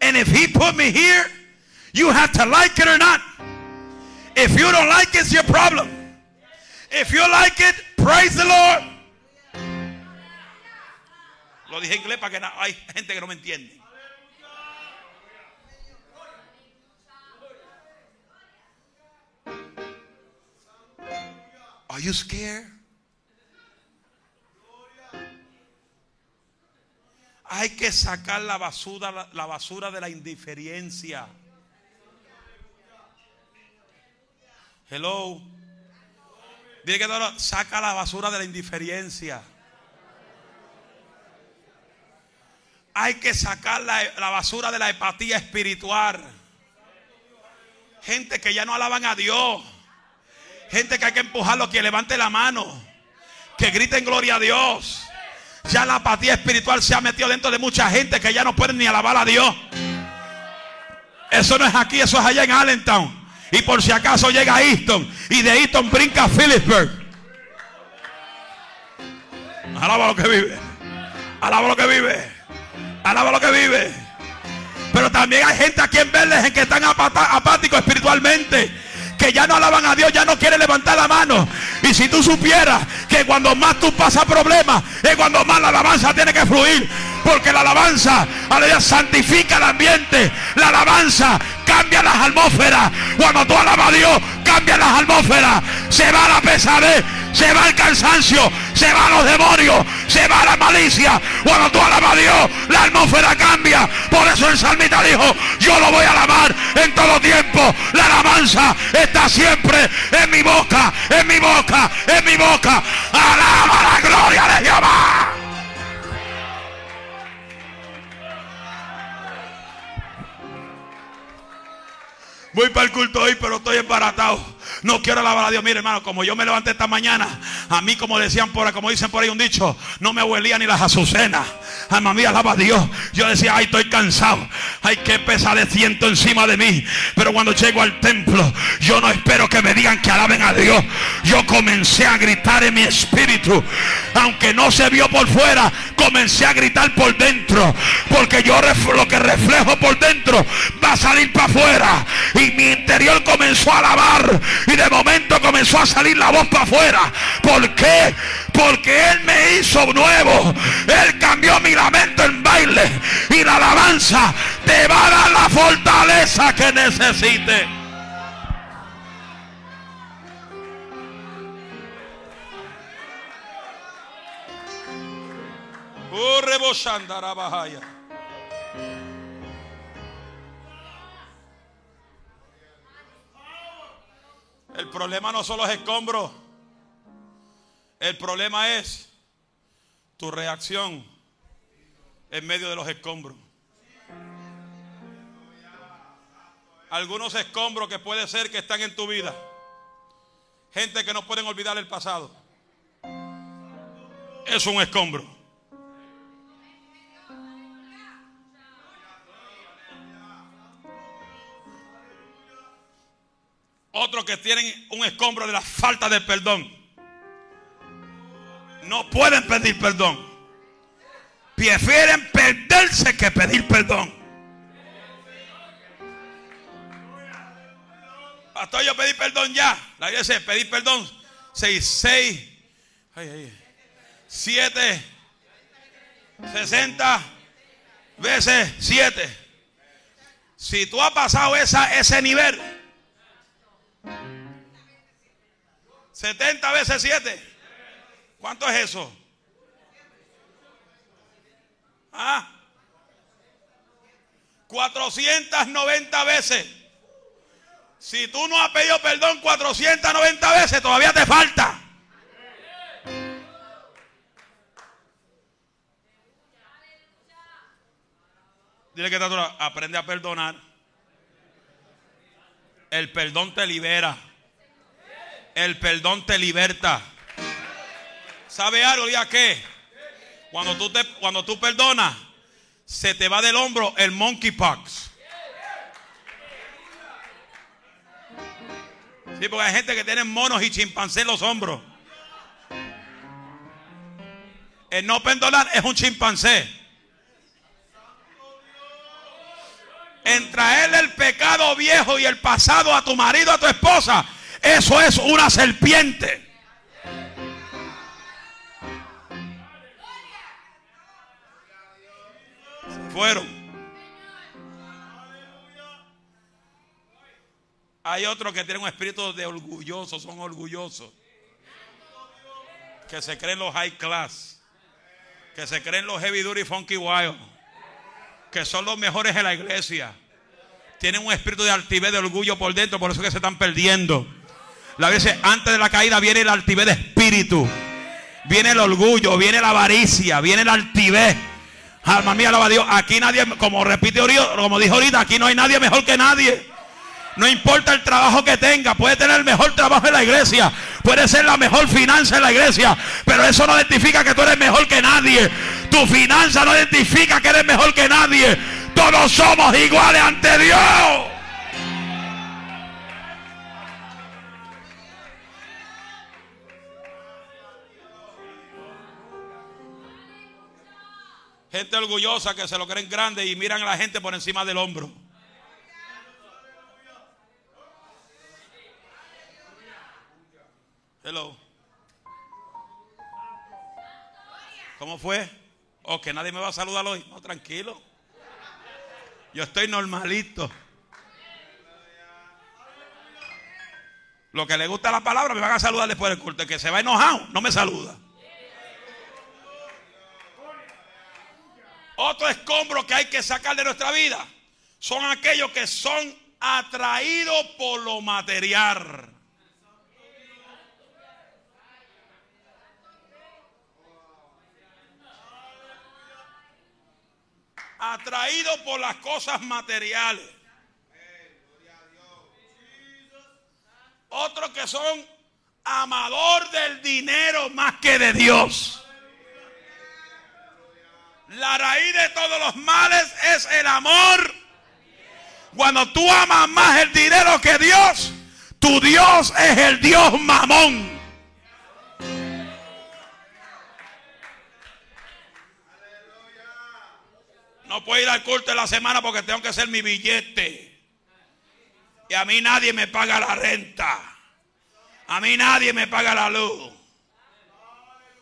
And if he put me here, you have to like it or not. If you don't like it, it's your problem. If you like it, praise the Lord. Lo dije en inglés para que no, hay gente que no me entiende. Are you scared? Hay que sacar la basura, la basura de la indiferencia. Hello. Dile que saca la basura de la indiferencia. Hay que sacar la, la basura de la empatía espiritual. Gente que ya no alaban a Dios. Gente que hay que empujarlo que levante la mano. Que griten gloria a Dios. Ya la apatía espiritual se ha metido dentro de mucha gente que ya no pueden ni alabar a Dios. Eso no es aquí, eso es allá en Allentown. Y por si acaso llega a Easton y de Easton brinca a Phillipsburg. Alaba lo que vive. Alaba lo que vive. Alaba lo que vive. Pero también hay gente aquí en en que están apáticos espiritualmente que ya no alaban a Dios, ya no quiere levantar la mano. Y si tú supieras que cuando más tú pasas problemas, es cuando más la alabanza tiene que fluir. Porque la alabanza, aleluya, santifica el ambiente. La alabanza cambia las atmósferas. Cuando tú alabas a Dios, cambia las atmósferas. Se va la pesadez, se va el cansancio, se van los demonios, se va la malicia. Cuando tú alabas a Dios, la atmósfera cambia. Por eso el salmista dijo, yo lo voy a alabar en todo tiempo. La alabanza está siempre en mi boca, en mi boca, en mi boca. Alaba la gloria de Jehová. Voy para el culto hoy, pero estoy embaratado. No quiero alabar a Dios. Mire, hermano, como yo me levanté esta mañana, a mí, como decían por como dicen por ahí un dicho, no me huelía ni las azucenas. Alma mía, alaba a Dios. Yo decía, ay, estoy cansado. Ay, qué pesadeciento encima de mí. Pero cuando llego al templo, yo no espero que me digan que alaben a Dios. Yo comencé a gritar en mi espíritu. Aunque no se vio por fuera, comencé a gritar por dentro. Porque yo lo que reflejo por dentro va a salir para afuera. Y mi interior comenzó a alabar. Y de momento comenzó a salir la voz para afuera. ¿Por qué? Porque Él me hizo nuevo. Él cambió mi lamento en baile. Y la alabanza te va a dar la fortaleza que necesite. Oh, El problema no son los escombros. El problema es tu reacción en medio de los escombros. Algunos escombros que puede ser que están en tu vida. Gente que no pueden olvidar el pasado. Es un escombro. Otros que tienen un escombro de la falta de perdón. No pueden pedir perdón. Prefieren perderse que pedir perdón. Pastor, yo pedí perdón ya. La iglesia dice, pedí perdón. Seis, seis, siete, sesenta veces siete. Si tú has pasado esa, ese nivel, 70 veces 7. ¿Cuánto es eso? Ah, 490 veces. Si tú no has pedido perdón 490 veces, todavía te falta. Dile que te aprende a perdonar. El perdón te libera. El perdón te liberta. ¿Sabe algo? Diga qué? Cuando tú, te, cuando tú perdonas, se te va del hombro el monkeypox. Sí, porque hay gente que tiene monos y chimpancés en los hombros. El no perdonar es un chimpancé. En traerle el pecado viejo y el pasado a tu marido, a tu esposa, eso es una serpiente. fueron. Hay otros que tienen un espíritu de orgulloso, son orgullosos. Que se creen los high class. Que se creen los heavy duty funky wild. Que son los mejores en la iglesia. Tienen un espíritu de altivez, de orgullo por dentro, por eso que se están perdiendo. La veces antes de la caída viene el altivez de espíritu. Viene el orgullo, viene la avaricia, viene la altivez. Alma mía, alaba a Dios. Aquí nadie, como repite como dijo ahorita, aquí no hay nadie mejor que nadie. No importa el trabajo que tenga, puede tener el mejor trabajo en la iglesia, puede ser la mejor finanza en la iglesia, pero eso no identifica que tú eres mejor que nadie. Tu finanza no identifica que eres mejor que nadie. Todos somos iguales ante Dios. Gente orgullosa que se lo creen grande y miran a la gente por encima del hombro. Hello. ¿Cómo fue? ¿O que nadie me va a saludar hoy? No, tranquilo. Yo estoy normalito. Lo que le gusta la palabra me van a saludar después del culto. El que se va enojado no me saluda. Otro escombro que hay que sacar de nuestra vida son aquellos que son atraídos por lo material. Atraídos por las cosas materiales. Otros que son amador del dinero más que de Dios. La raíz de todos los males es el amor. Cuando tú amas más el dinero que Dios, tu Dios es el Dios mamón. No puedo ir al culto de la semana porque tengo que hacer mi billete. Y a mí nadie me paga la renta. A mí nadie me paga la luz.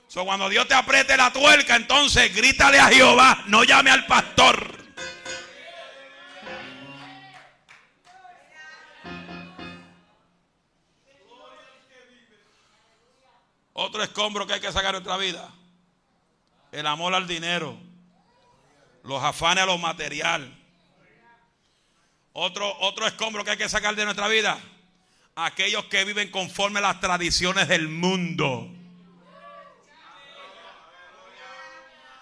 So, cuando Dios te apriete la tuerca, entonces grítale a Jehová, no llame al pastor. Otro escombro que hay que sacar de nuestra vida. El amor al dinero. Los afanes a lo material. Otro, otro escombro que hay que sacar de nuestra vida. Aquellos que viven conforme a las tradiciones del mundo.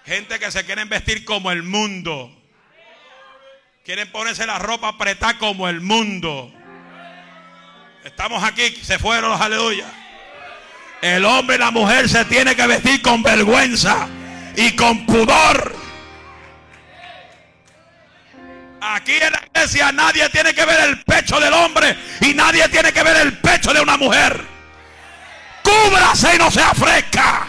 Gente que se quieren vestir como el mundo. Quieren ponerse la ropa apretada como el mundo. Estamos aquí, se fueron los aleluya. El hombre y la mujer se tiene que vestir con vergüenza y con pudor. Aquí en la iglesia nadie tiene que ver el pecho del hombre y nadie tiene que ver el pecho de una mujer. Cúbrase y no sea fresca.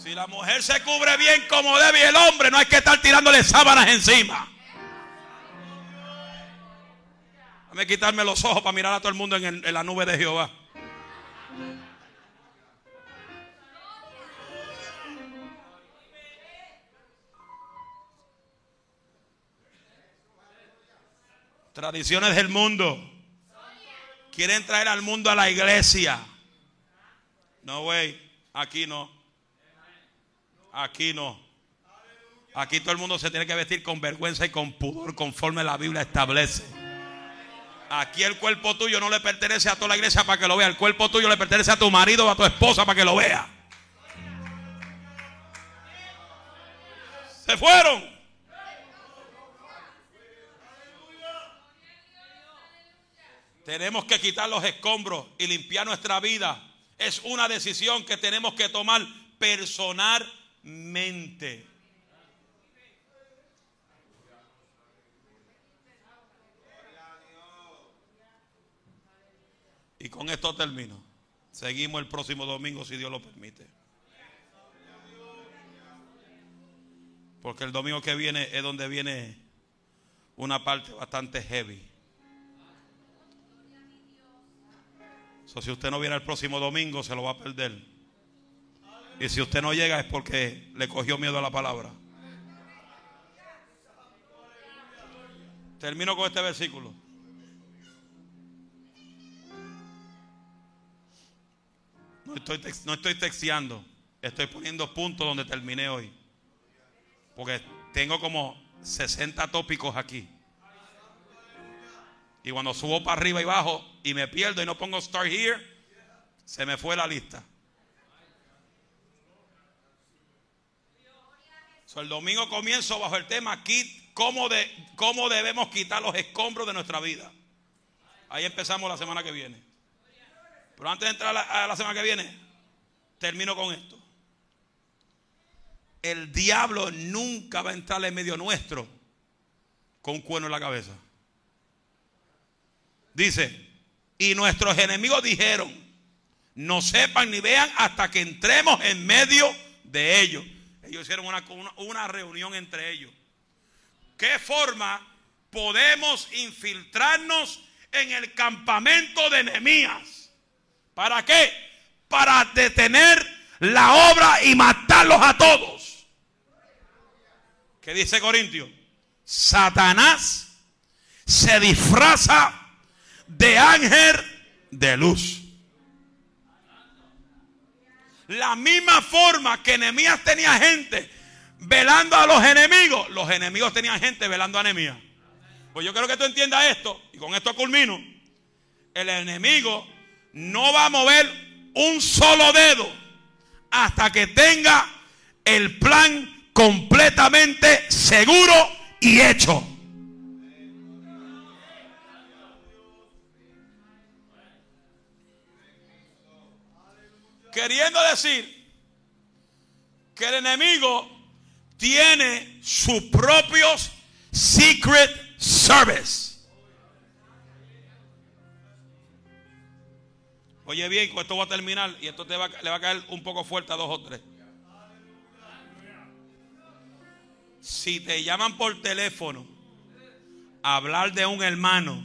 Si la mujer se cubre bien como debe y el hombre no hay que estar tirándole sábanas encima. Déjame quitarme los ojos para mirar a todo el mundo en, el- en la nube de Jehová. Tradiciones del mundo. Quieren traer al mundo a la iglesia. No, güey. Aquí no. Aquí no. Aquí todo el mundo se tiene que vestir con vergüenza y con pudor conforme la Biblia establece. Aquí el cuerpo tuyo no le pertenece a toda la iglesia para que lo vea. El cuerpo tuyo le pertenece a tu marido o a tu esposa para que lo vea. Se fueron. Tenemos que quitar los escombros y limpiar nuestra vida. Es una decisión que tenemos que tomar personalmente. Y con esto termino. Seguimos el próximo domingo si Dios lo permite. Porque el domingo que viene es donde viene una parte bastante heavy. So, si usted no viene el próximo domingo, se lo va a perder. Y si usted no llega es porque le cogió miedo a la palabra. Termino con este versículo. No estoy, no estoy texteando. Estoy poniendo puntos donde terminé hoy. Porque tengo como 60 tópicos aquí. Y cuando subo para arriba y bajo y me pierdo y no pongo start here, se me fue la lista. El domingo comienzo bajo el tema quit- cómo, de, cómo debemos quitar los escombros de nuestra vida. Ahí empezamos la semana que viene. Pero antes de entrar a la, semana que viene, termino con esto. El diablo nunca va a entrar en medio nuestro con un cuerno en la cabeza. Dice, y nuestros enemigos dijeron, no sepan ni vean hasta que entremos en medio de ellos. Ellos hicieron una, una, una reunión entre ellos. ¿Qué forma podemos infiltrarnos en el campamento de Nehemías? ¿Para qué? Para detener la obra y matarlos a todos. ¿Qué dice Corintio? Satanás se disfraza de ángel de luz. La misma forma que Nehemías tenía gente velando a los enemigos, los enemigos tenían gente velando a Nehemías. Pues yo quiero que tú entiendas esto, y con esto culmino. El enemigo no va a mover un solo dedo hasta que tenga el plan completamente seguro y hecho. Queriendo decir que el enemigo tiene sus propios secret service. Oye bien, esto va a terminar y esto te va, le va a caer un poco fuerte a dos o tres. Si te llaman por teléfono hablar de un hermano,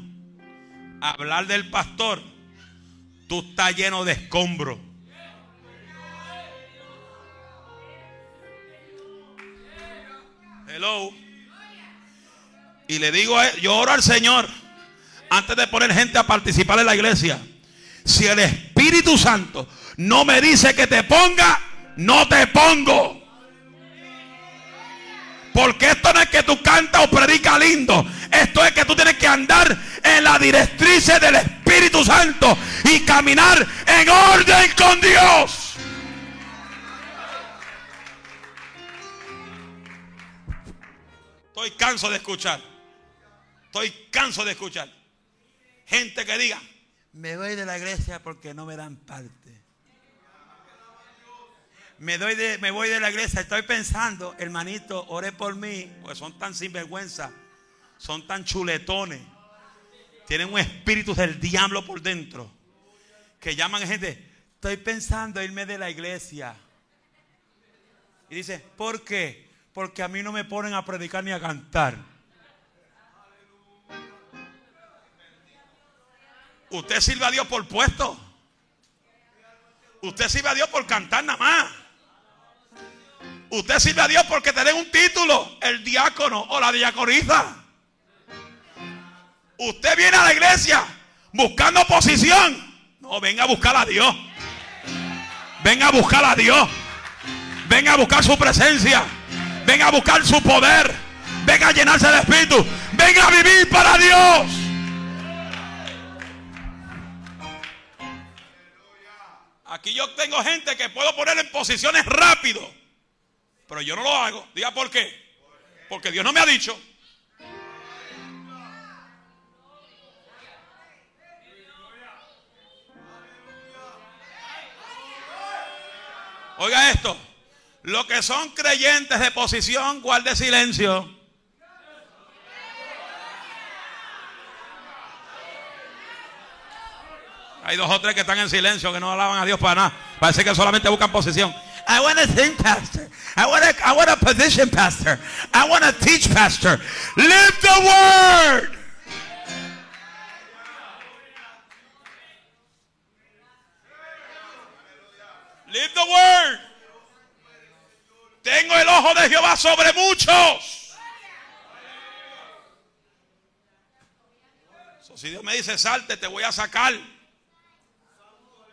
hablar del pastor, tú estás lleno de escombros. Hello. Y le digo, a yo oro al Señor antes de poner gente a participar en la iglesia. Si el Espíritu Santo no me dice que te ponga, no te pongo. Porque esto no es que tú cantas o predicas lindo. Esto es que tú tienes que andar en la directriz del Espíritu Santo y caminar en orden con Dios. Estoy canso de escuchar. Estoy canso de escuchar. Gente que diga, Me voy de la iglesia porque no me dan parte. Me, doy de, me voy de la iglesia. Estoy pensando, hermanito, ore por mí. pues son tan sinvergüenza, son tan chuletones, tienen un espíritu del diablo por dentro, que llaman gente, Estoy pensando irme de la iglesia. y dice, ¿Por qué? Porque a mí no me ponen a predicar ni a cantar. Usted sirve a Dios por puesto. Usted sirve a Dios por cantar nada más. Usted sirve a Dios porque te den un título, el diácono o la diaconiza. Usted viene a la iglesia buscando posición. No, venga a buscar a Dios. Venga a buscar a Dios. Venga a buscar su presencia. Venga a buscar su poder. Venga a llenarse de espíritu. Venga a vivir para Dios. Aquí yo tengo gente que puedo poner en posiciones rápido. Pero yo no lo hago. Diga por qué. Porque Dios no me ha dicho. Oiga esto. Los que son creyentes de posición, guarde silencio. Hay dos o tres que están en silencio que no alaban a Dios para nada. Parece que solamente buscan posición. I want to sing, pastor. I want to, I want a position, pastor. I want to teach, pastor. Live the word. Live the word. Tengo el ojo de Jehová sobre muchos. So, si Dios me dice salte, te voy a sacar.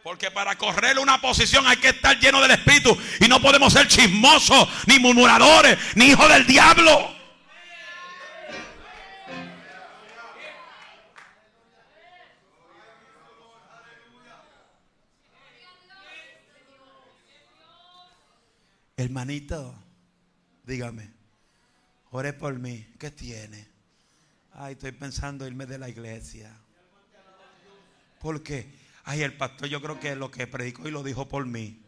Porque para correr una posición hay que estar lleno del Espíritu. Y no podemos ser chismosos, ni murmuradores, ni hijos del diablo. Hermanito, dígame, ore por mí. ¿Qué tiene? Ay, estoy pensando irme de la iglesia. ¿Por qué? Ay, el pastor yo creo que lo que predicó y lo dijo por mí.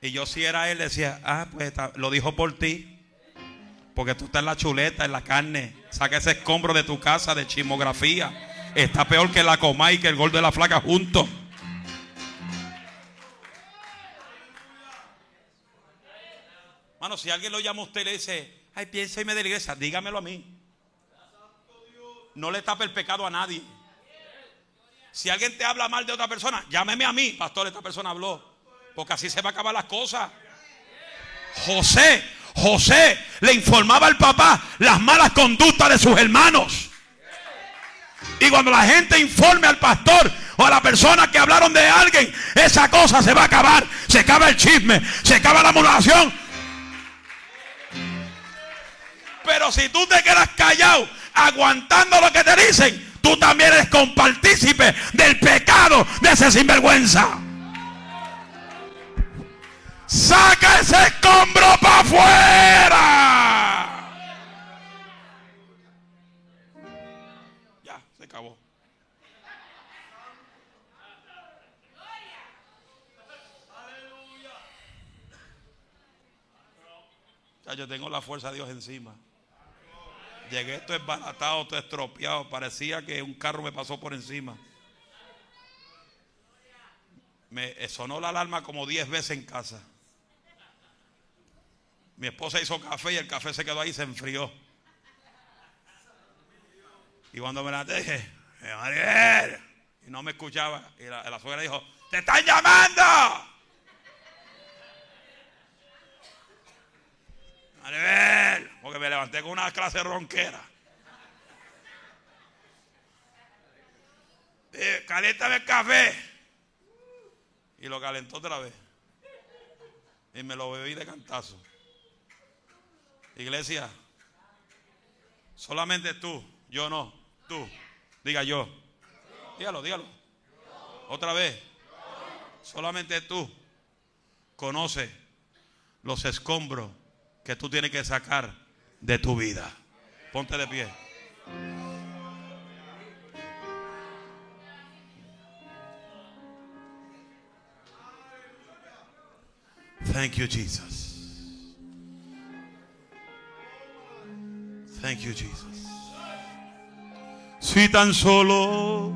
Y yo si era él decía, ah, pues lo dijo por ti. Porque tú estás en la chuleta, en la carne. Saca ese escombro de tu casa de chismografía. Está peor que la coma y que el gol de la flaca juntos. Mano, si alguien lo llama a usted y le dice, ay, piensa irme de la dígamelo a mí. No le tape el pecado a nadie. Si alguien te habla mal de otra persona, llámeme a mí, pastor, esta persona habló. Porque así se va a acabar las cosas. José, José le informaba al papá las malas conductas de sus hermanos. Y cuando la gente informe al pastor o a la persona que hablaron de alguien, esa cosa se va a acabar. Se acaba el chisme, se acaba la murmuración. Pero si tú te quedas callado, aguantando lo que te dicen, tú también eres compartícipe del pecado de ese sinvergüenza. Saca ese escombro para afuera. Ya, se acabó. Ya yo tengo la fuerza de Dios encima. Llegué esto esbaratado, todo estropeado. Parecía que un carro me pasó por encima. Me eh, sonó la alarma como 10 veces en casa. Mi esposa hizo café y el café se quedó ahí y se enfrió. Y cuando me la dije, "Eh, Mariel", y no me escuchaba, y la, la suegra dijo, ¡Te están llamando! Porque me levanté con una clase ronquera. Eh, caléntame el café. Y lo calentó otra vez. Y me lo bebí de cantazo. Iglesia, solamente tú, yo no, tú. Diga yo. Dígalo, dígalo. Otra vez. Solamente tú conoces los escombros que tú tienes que sacar de tu vida. Ponte de pie. Thank you, Jesus. Thank you, Jesus. Si tan solo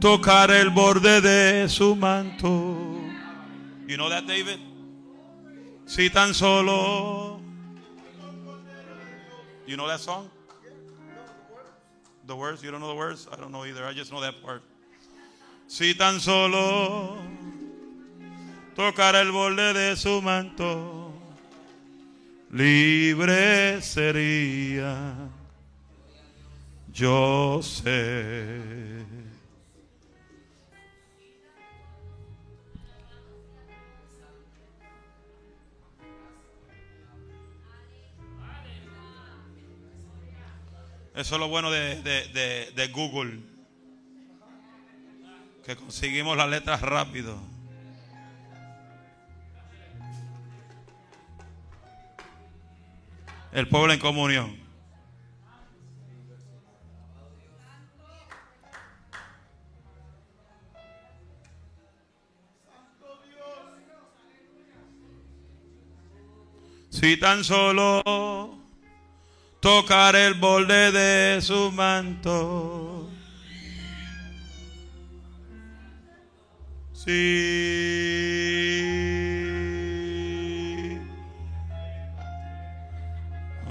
tocar el borde de su manto. You know that, David? Si tan solo. You know that song? The words? You don't know the words? I don't know either. I just know that part. Si tan solo tocar el borde de su manto, libre sería. Yo sé. Eso es lo bueno de, de- de- Google. Que conseguimos las letras rápido. El pueblo en comunión. Si tan solo tocar el borde de su manto. Sí.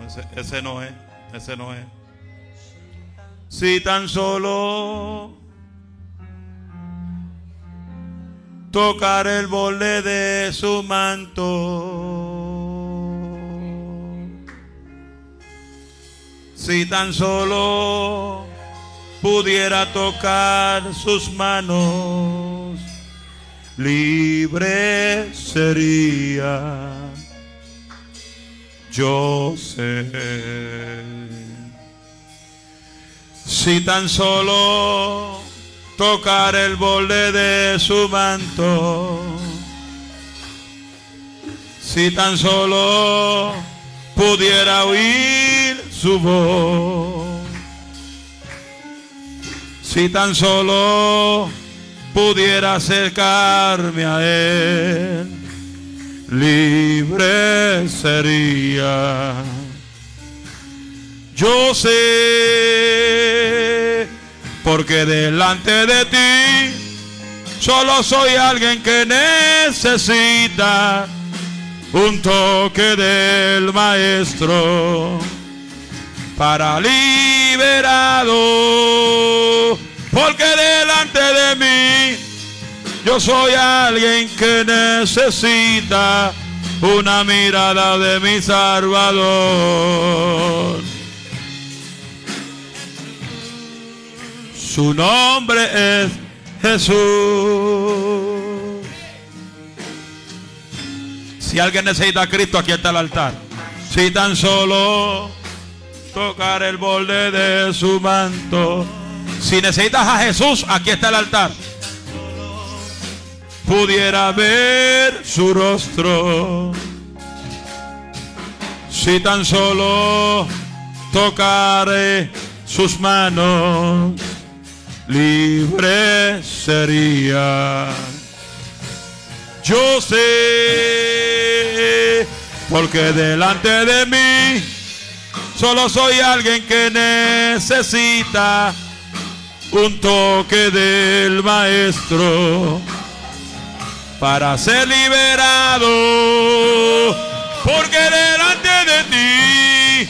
Ese, ese no es, ese no es. Si tan solo tocar el borde de su manto. Si tan solo pudiera tocar sus manos, libre sería. Yo sé. Si tan solo tocar el borde de su manto, si tan solo pudiera oír su voz, si tan solo pudiera acercarme a él, libre sería. Yo sé, porque delante de ti solo soy alguien que necesita un toque del maestro para liberado, porque delante de mí yo soy alguien que necesita una mirada de mi Salvador. Su nombre es Jesús. Si alguien necesita a Cristo, aquí está el altar. Si tan solo tocar el borde de su manto. Si necesitas a Jesús, aquí está el altar. Pudiera ver su rostro. Si tan solo tocaré sus manos, libre sería. Yo sé, porque delante de mí solo soy alguien que necesita un toque del maestro para ser liberado. Porque delante de ti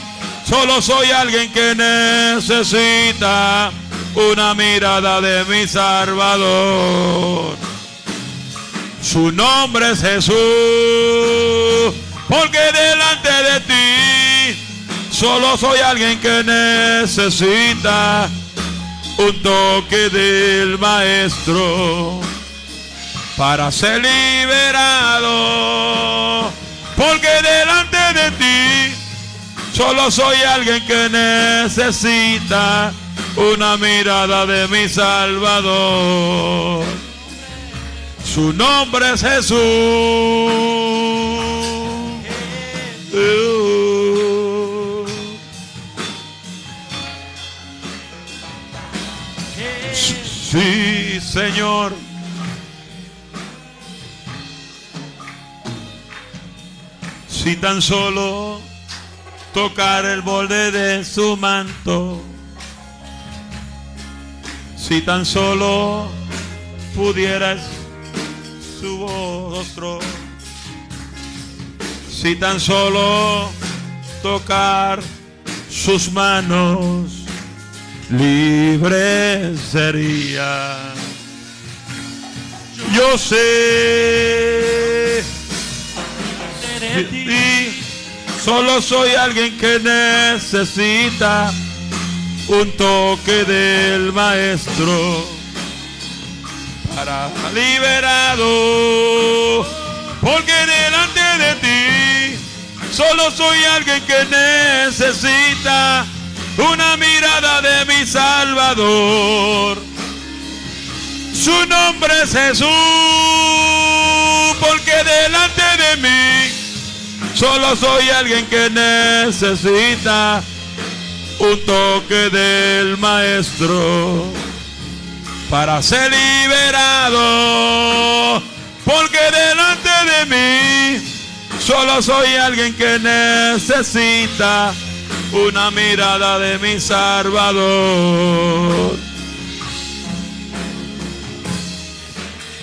solo soy alguien que necesita una mirada de mi Salvador. Su nombre es Jesús. Porque delante de ti solo soy alguien que necesita un toque del maestro para ser liberado. Porque delante de ti solo soy alguien que necesita una mirada de mi Salvador. Su nombre es Jesús. Sí, Señor. Si tan solo tocar el borde de su manto, si tan solo pudieras su rostro, si tan solo tocar sus manos, libre sería. Yo sé de ti, solo soy alguien que necesita un toque del maestro liberado, porque delante de ti solo soy alguien que necesita una mirada de mi Salvador. Su nombre es Jesús, porque delante de mí solo soy alguien que necesita un toque del Maestro para ser liberado, porque delante de mí solo soy alguien que necesita una mirada de mi Salvador.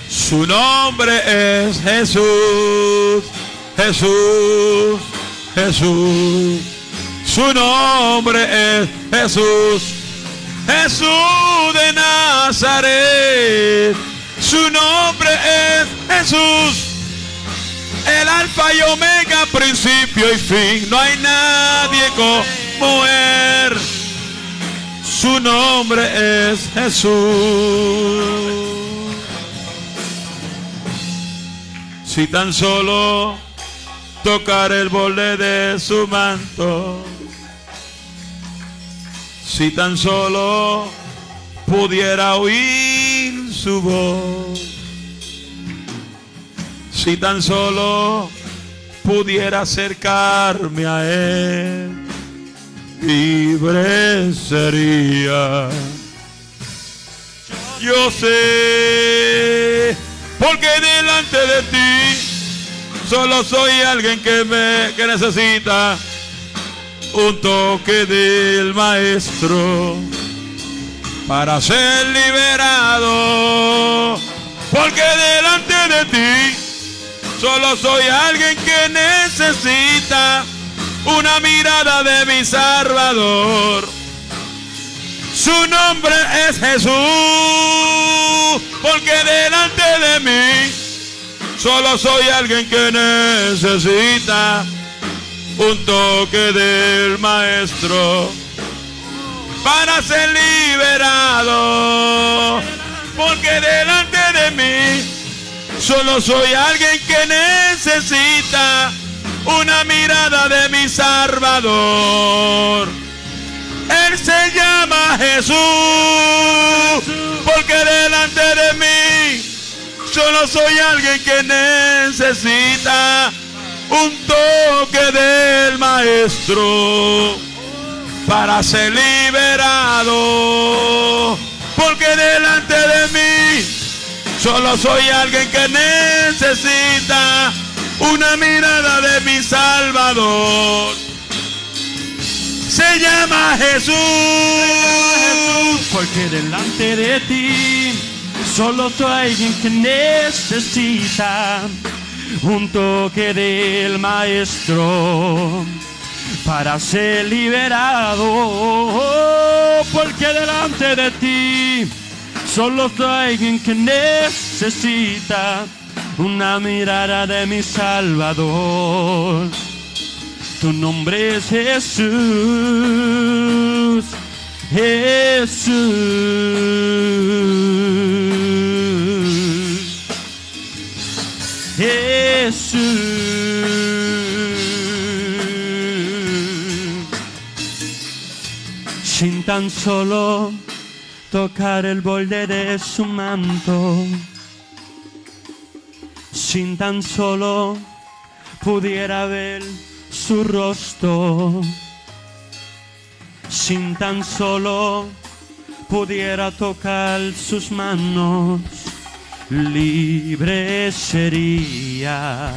Su nombre es Jesús, Jesús, Jesús. Su nombre es Jesús, Jesús de Nazaret. Su nombre es Jesús, el alfa y omega, principio y fin. No hay nadie como él. Su nombre es Jesús. Si tan solo tocar el borde de su manto, si tan solo pudiera oír su voz, si tan solo pudiera acercarme a él, libre sería. Yo sé, porque delante de ti solo soy alguien que me que necesita un toque del maestro para ser liberado. Porque delante de ti solo soy alguien que necesita una mirada de mi Salvador. Su nombre es Jesús, porque delante de mí solo soy alguien que necesita un toque del maestro para ser liberado. Porque delante de mí solo soy alguien que necesita una mirada de mi Salvador. Él se llama Jesús, porque delante de mí solo soy alguien que necesita un toque del maestro para ser liberado. Porque delante de mí solo soy alguien que necesita una mirada de mi Salvador. Se llama Jesús. Porque delante de ti solo soy alguien que necesita un toque del maestro para ser liberado. Porque delante de ti solo soy alguien que necesita una mirada de mi Salvador. Tu nombre es Jesús, Jesús. Jesús. sin tan solo tocar el borde de su manto, sin tan solo pudiera ver su rostro, sin tan solo pudiera tocar sus manos, libre sería.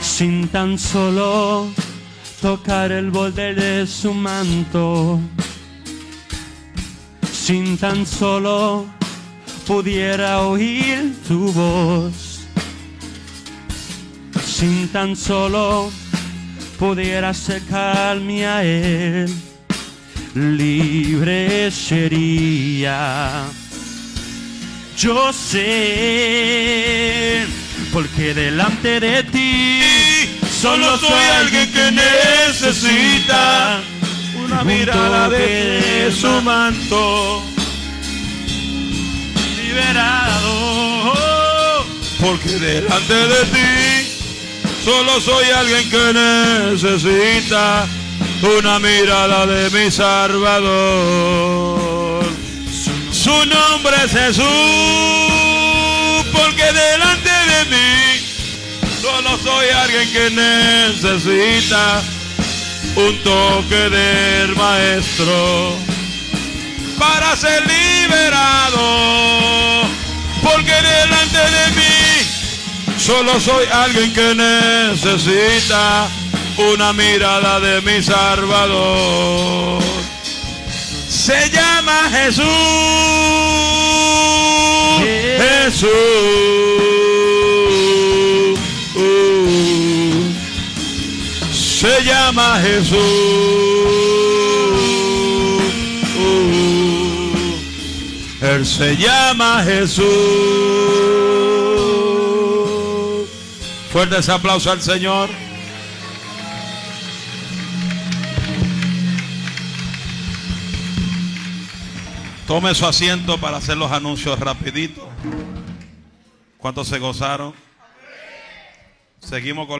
Sin tan solo tocar el borde de su manto, sin tan solo pudiera oír tu voz, sin tan solo pudiera acercarme a él, libre sería. Yo sé, porque delante de ti Solo soy alguien que necesita una mirada de su manto. liberado. Porque delante de ti solo soy alguien que necesita una mirada de mi Salvador. Su nombre es Jesús, porque delante de mí solo soy alguien que necesita un toque del maestro para ser liberado. Porque delante de mí solo soy alguien que necesita una mirada de mi Salvador. Se llama Jesús. Jesús. Se llama Jesús. Él se llama Jesús. Fuerte ese aplauso al Señor. Tome su asiento para hacer los anuncios rapidito. ¿Cuántos se gozaron? Seguimos con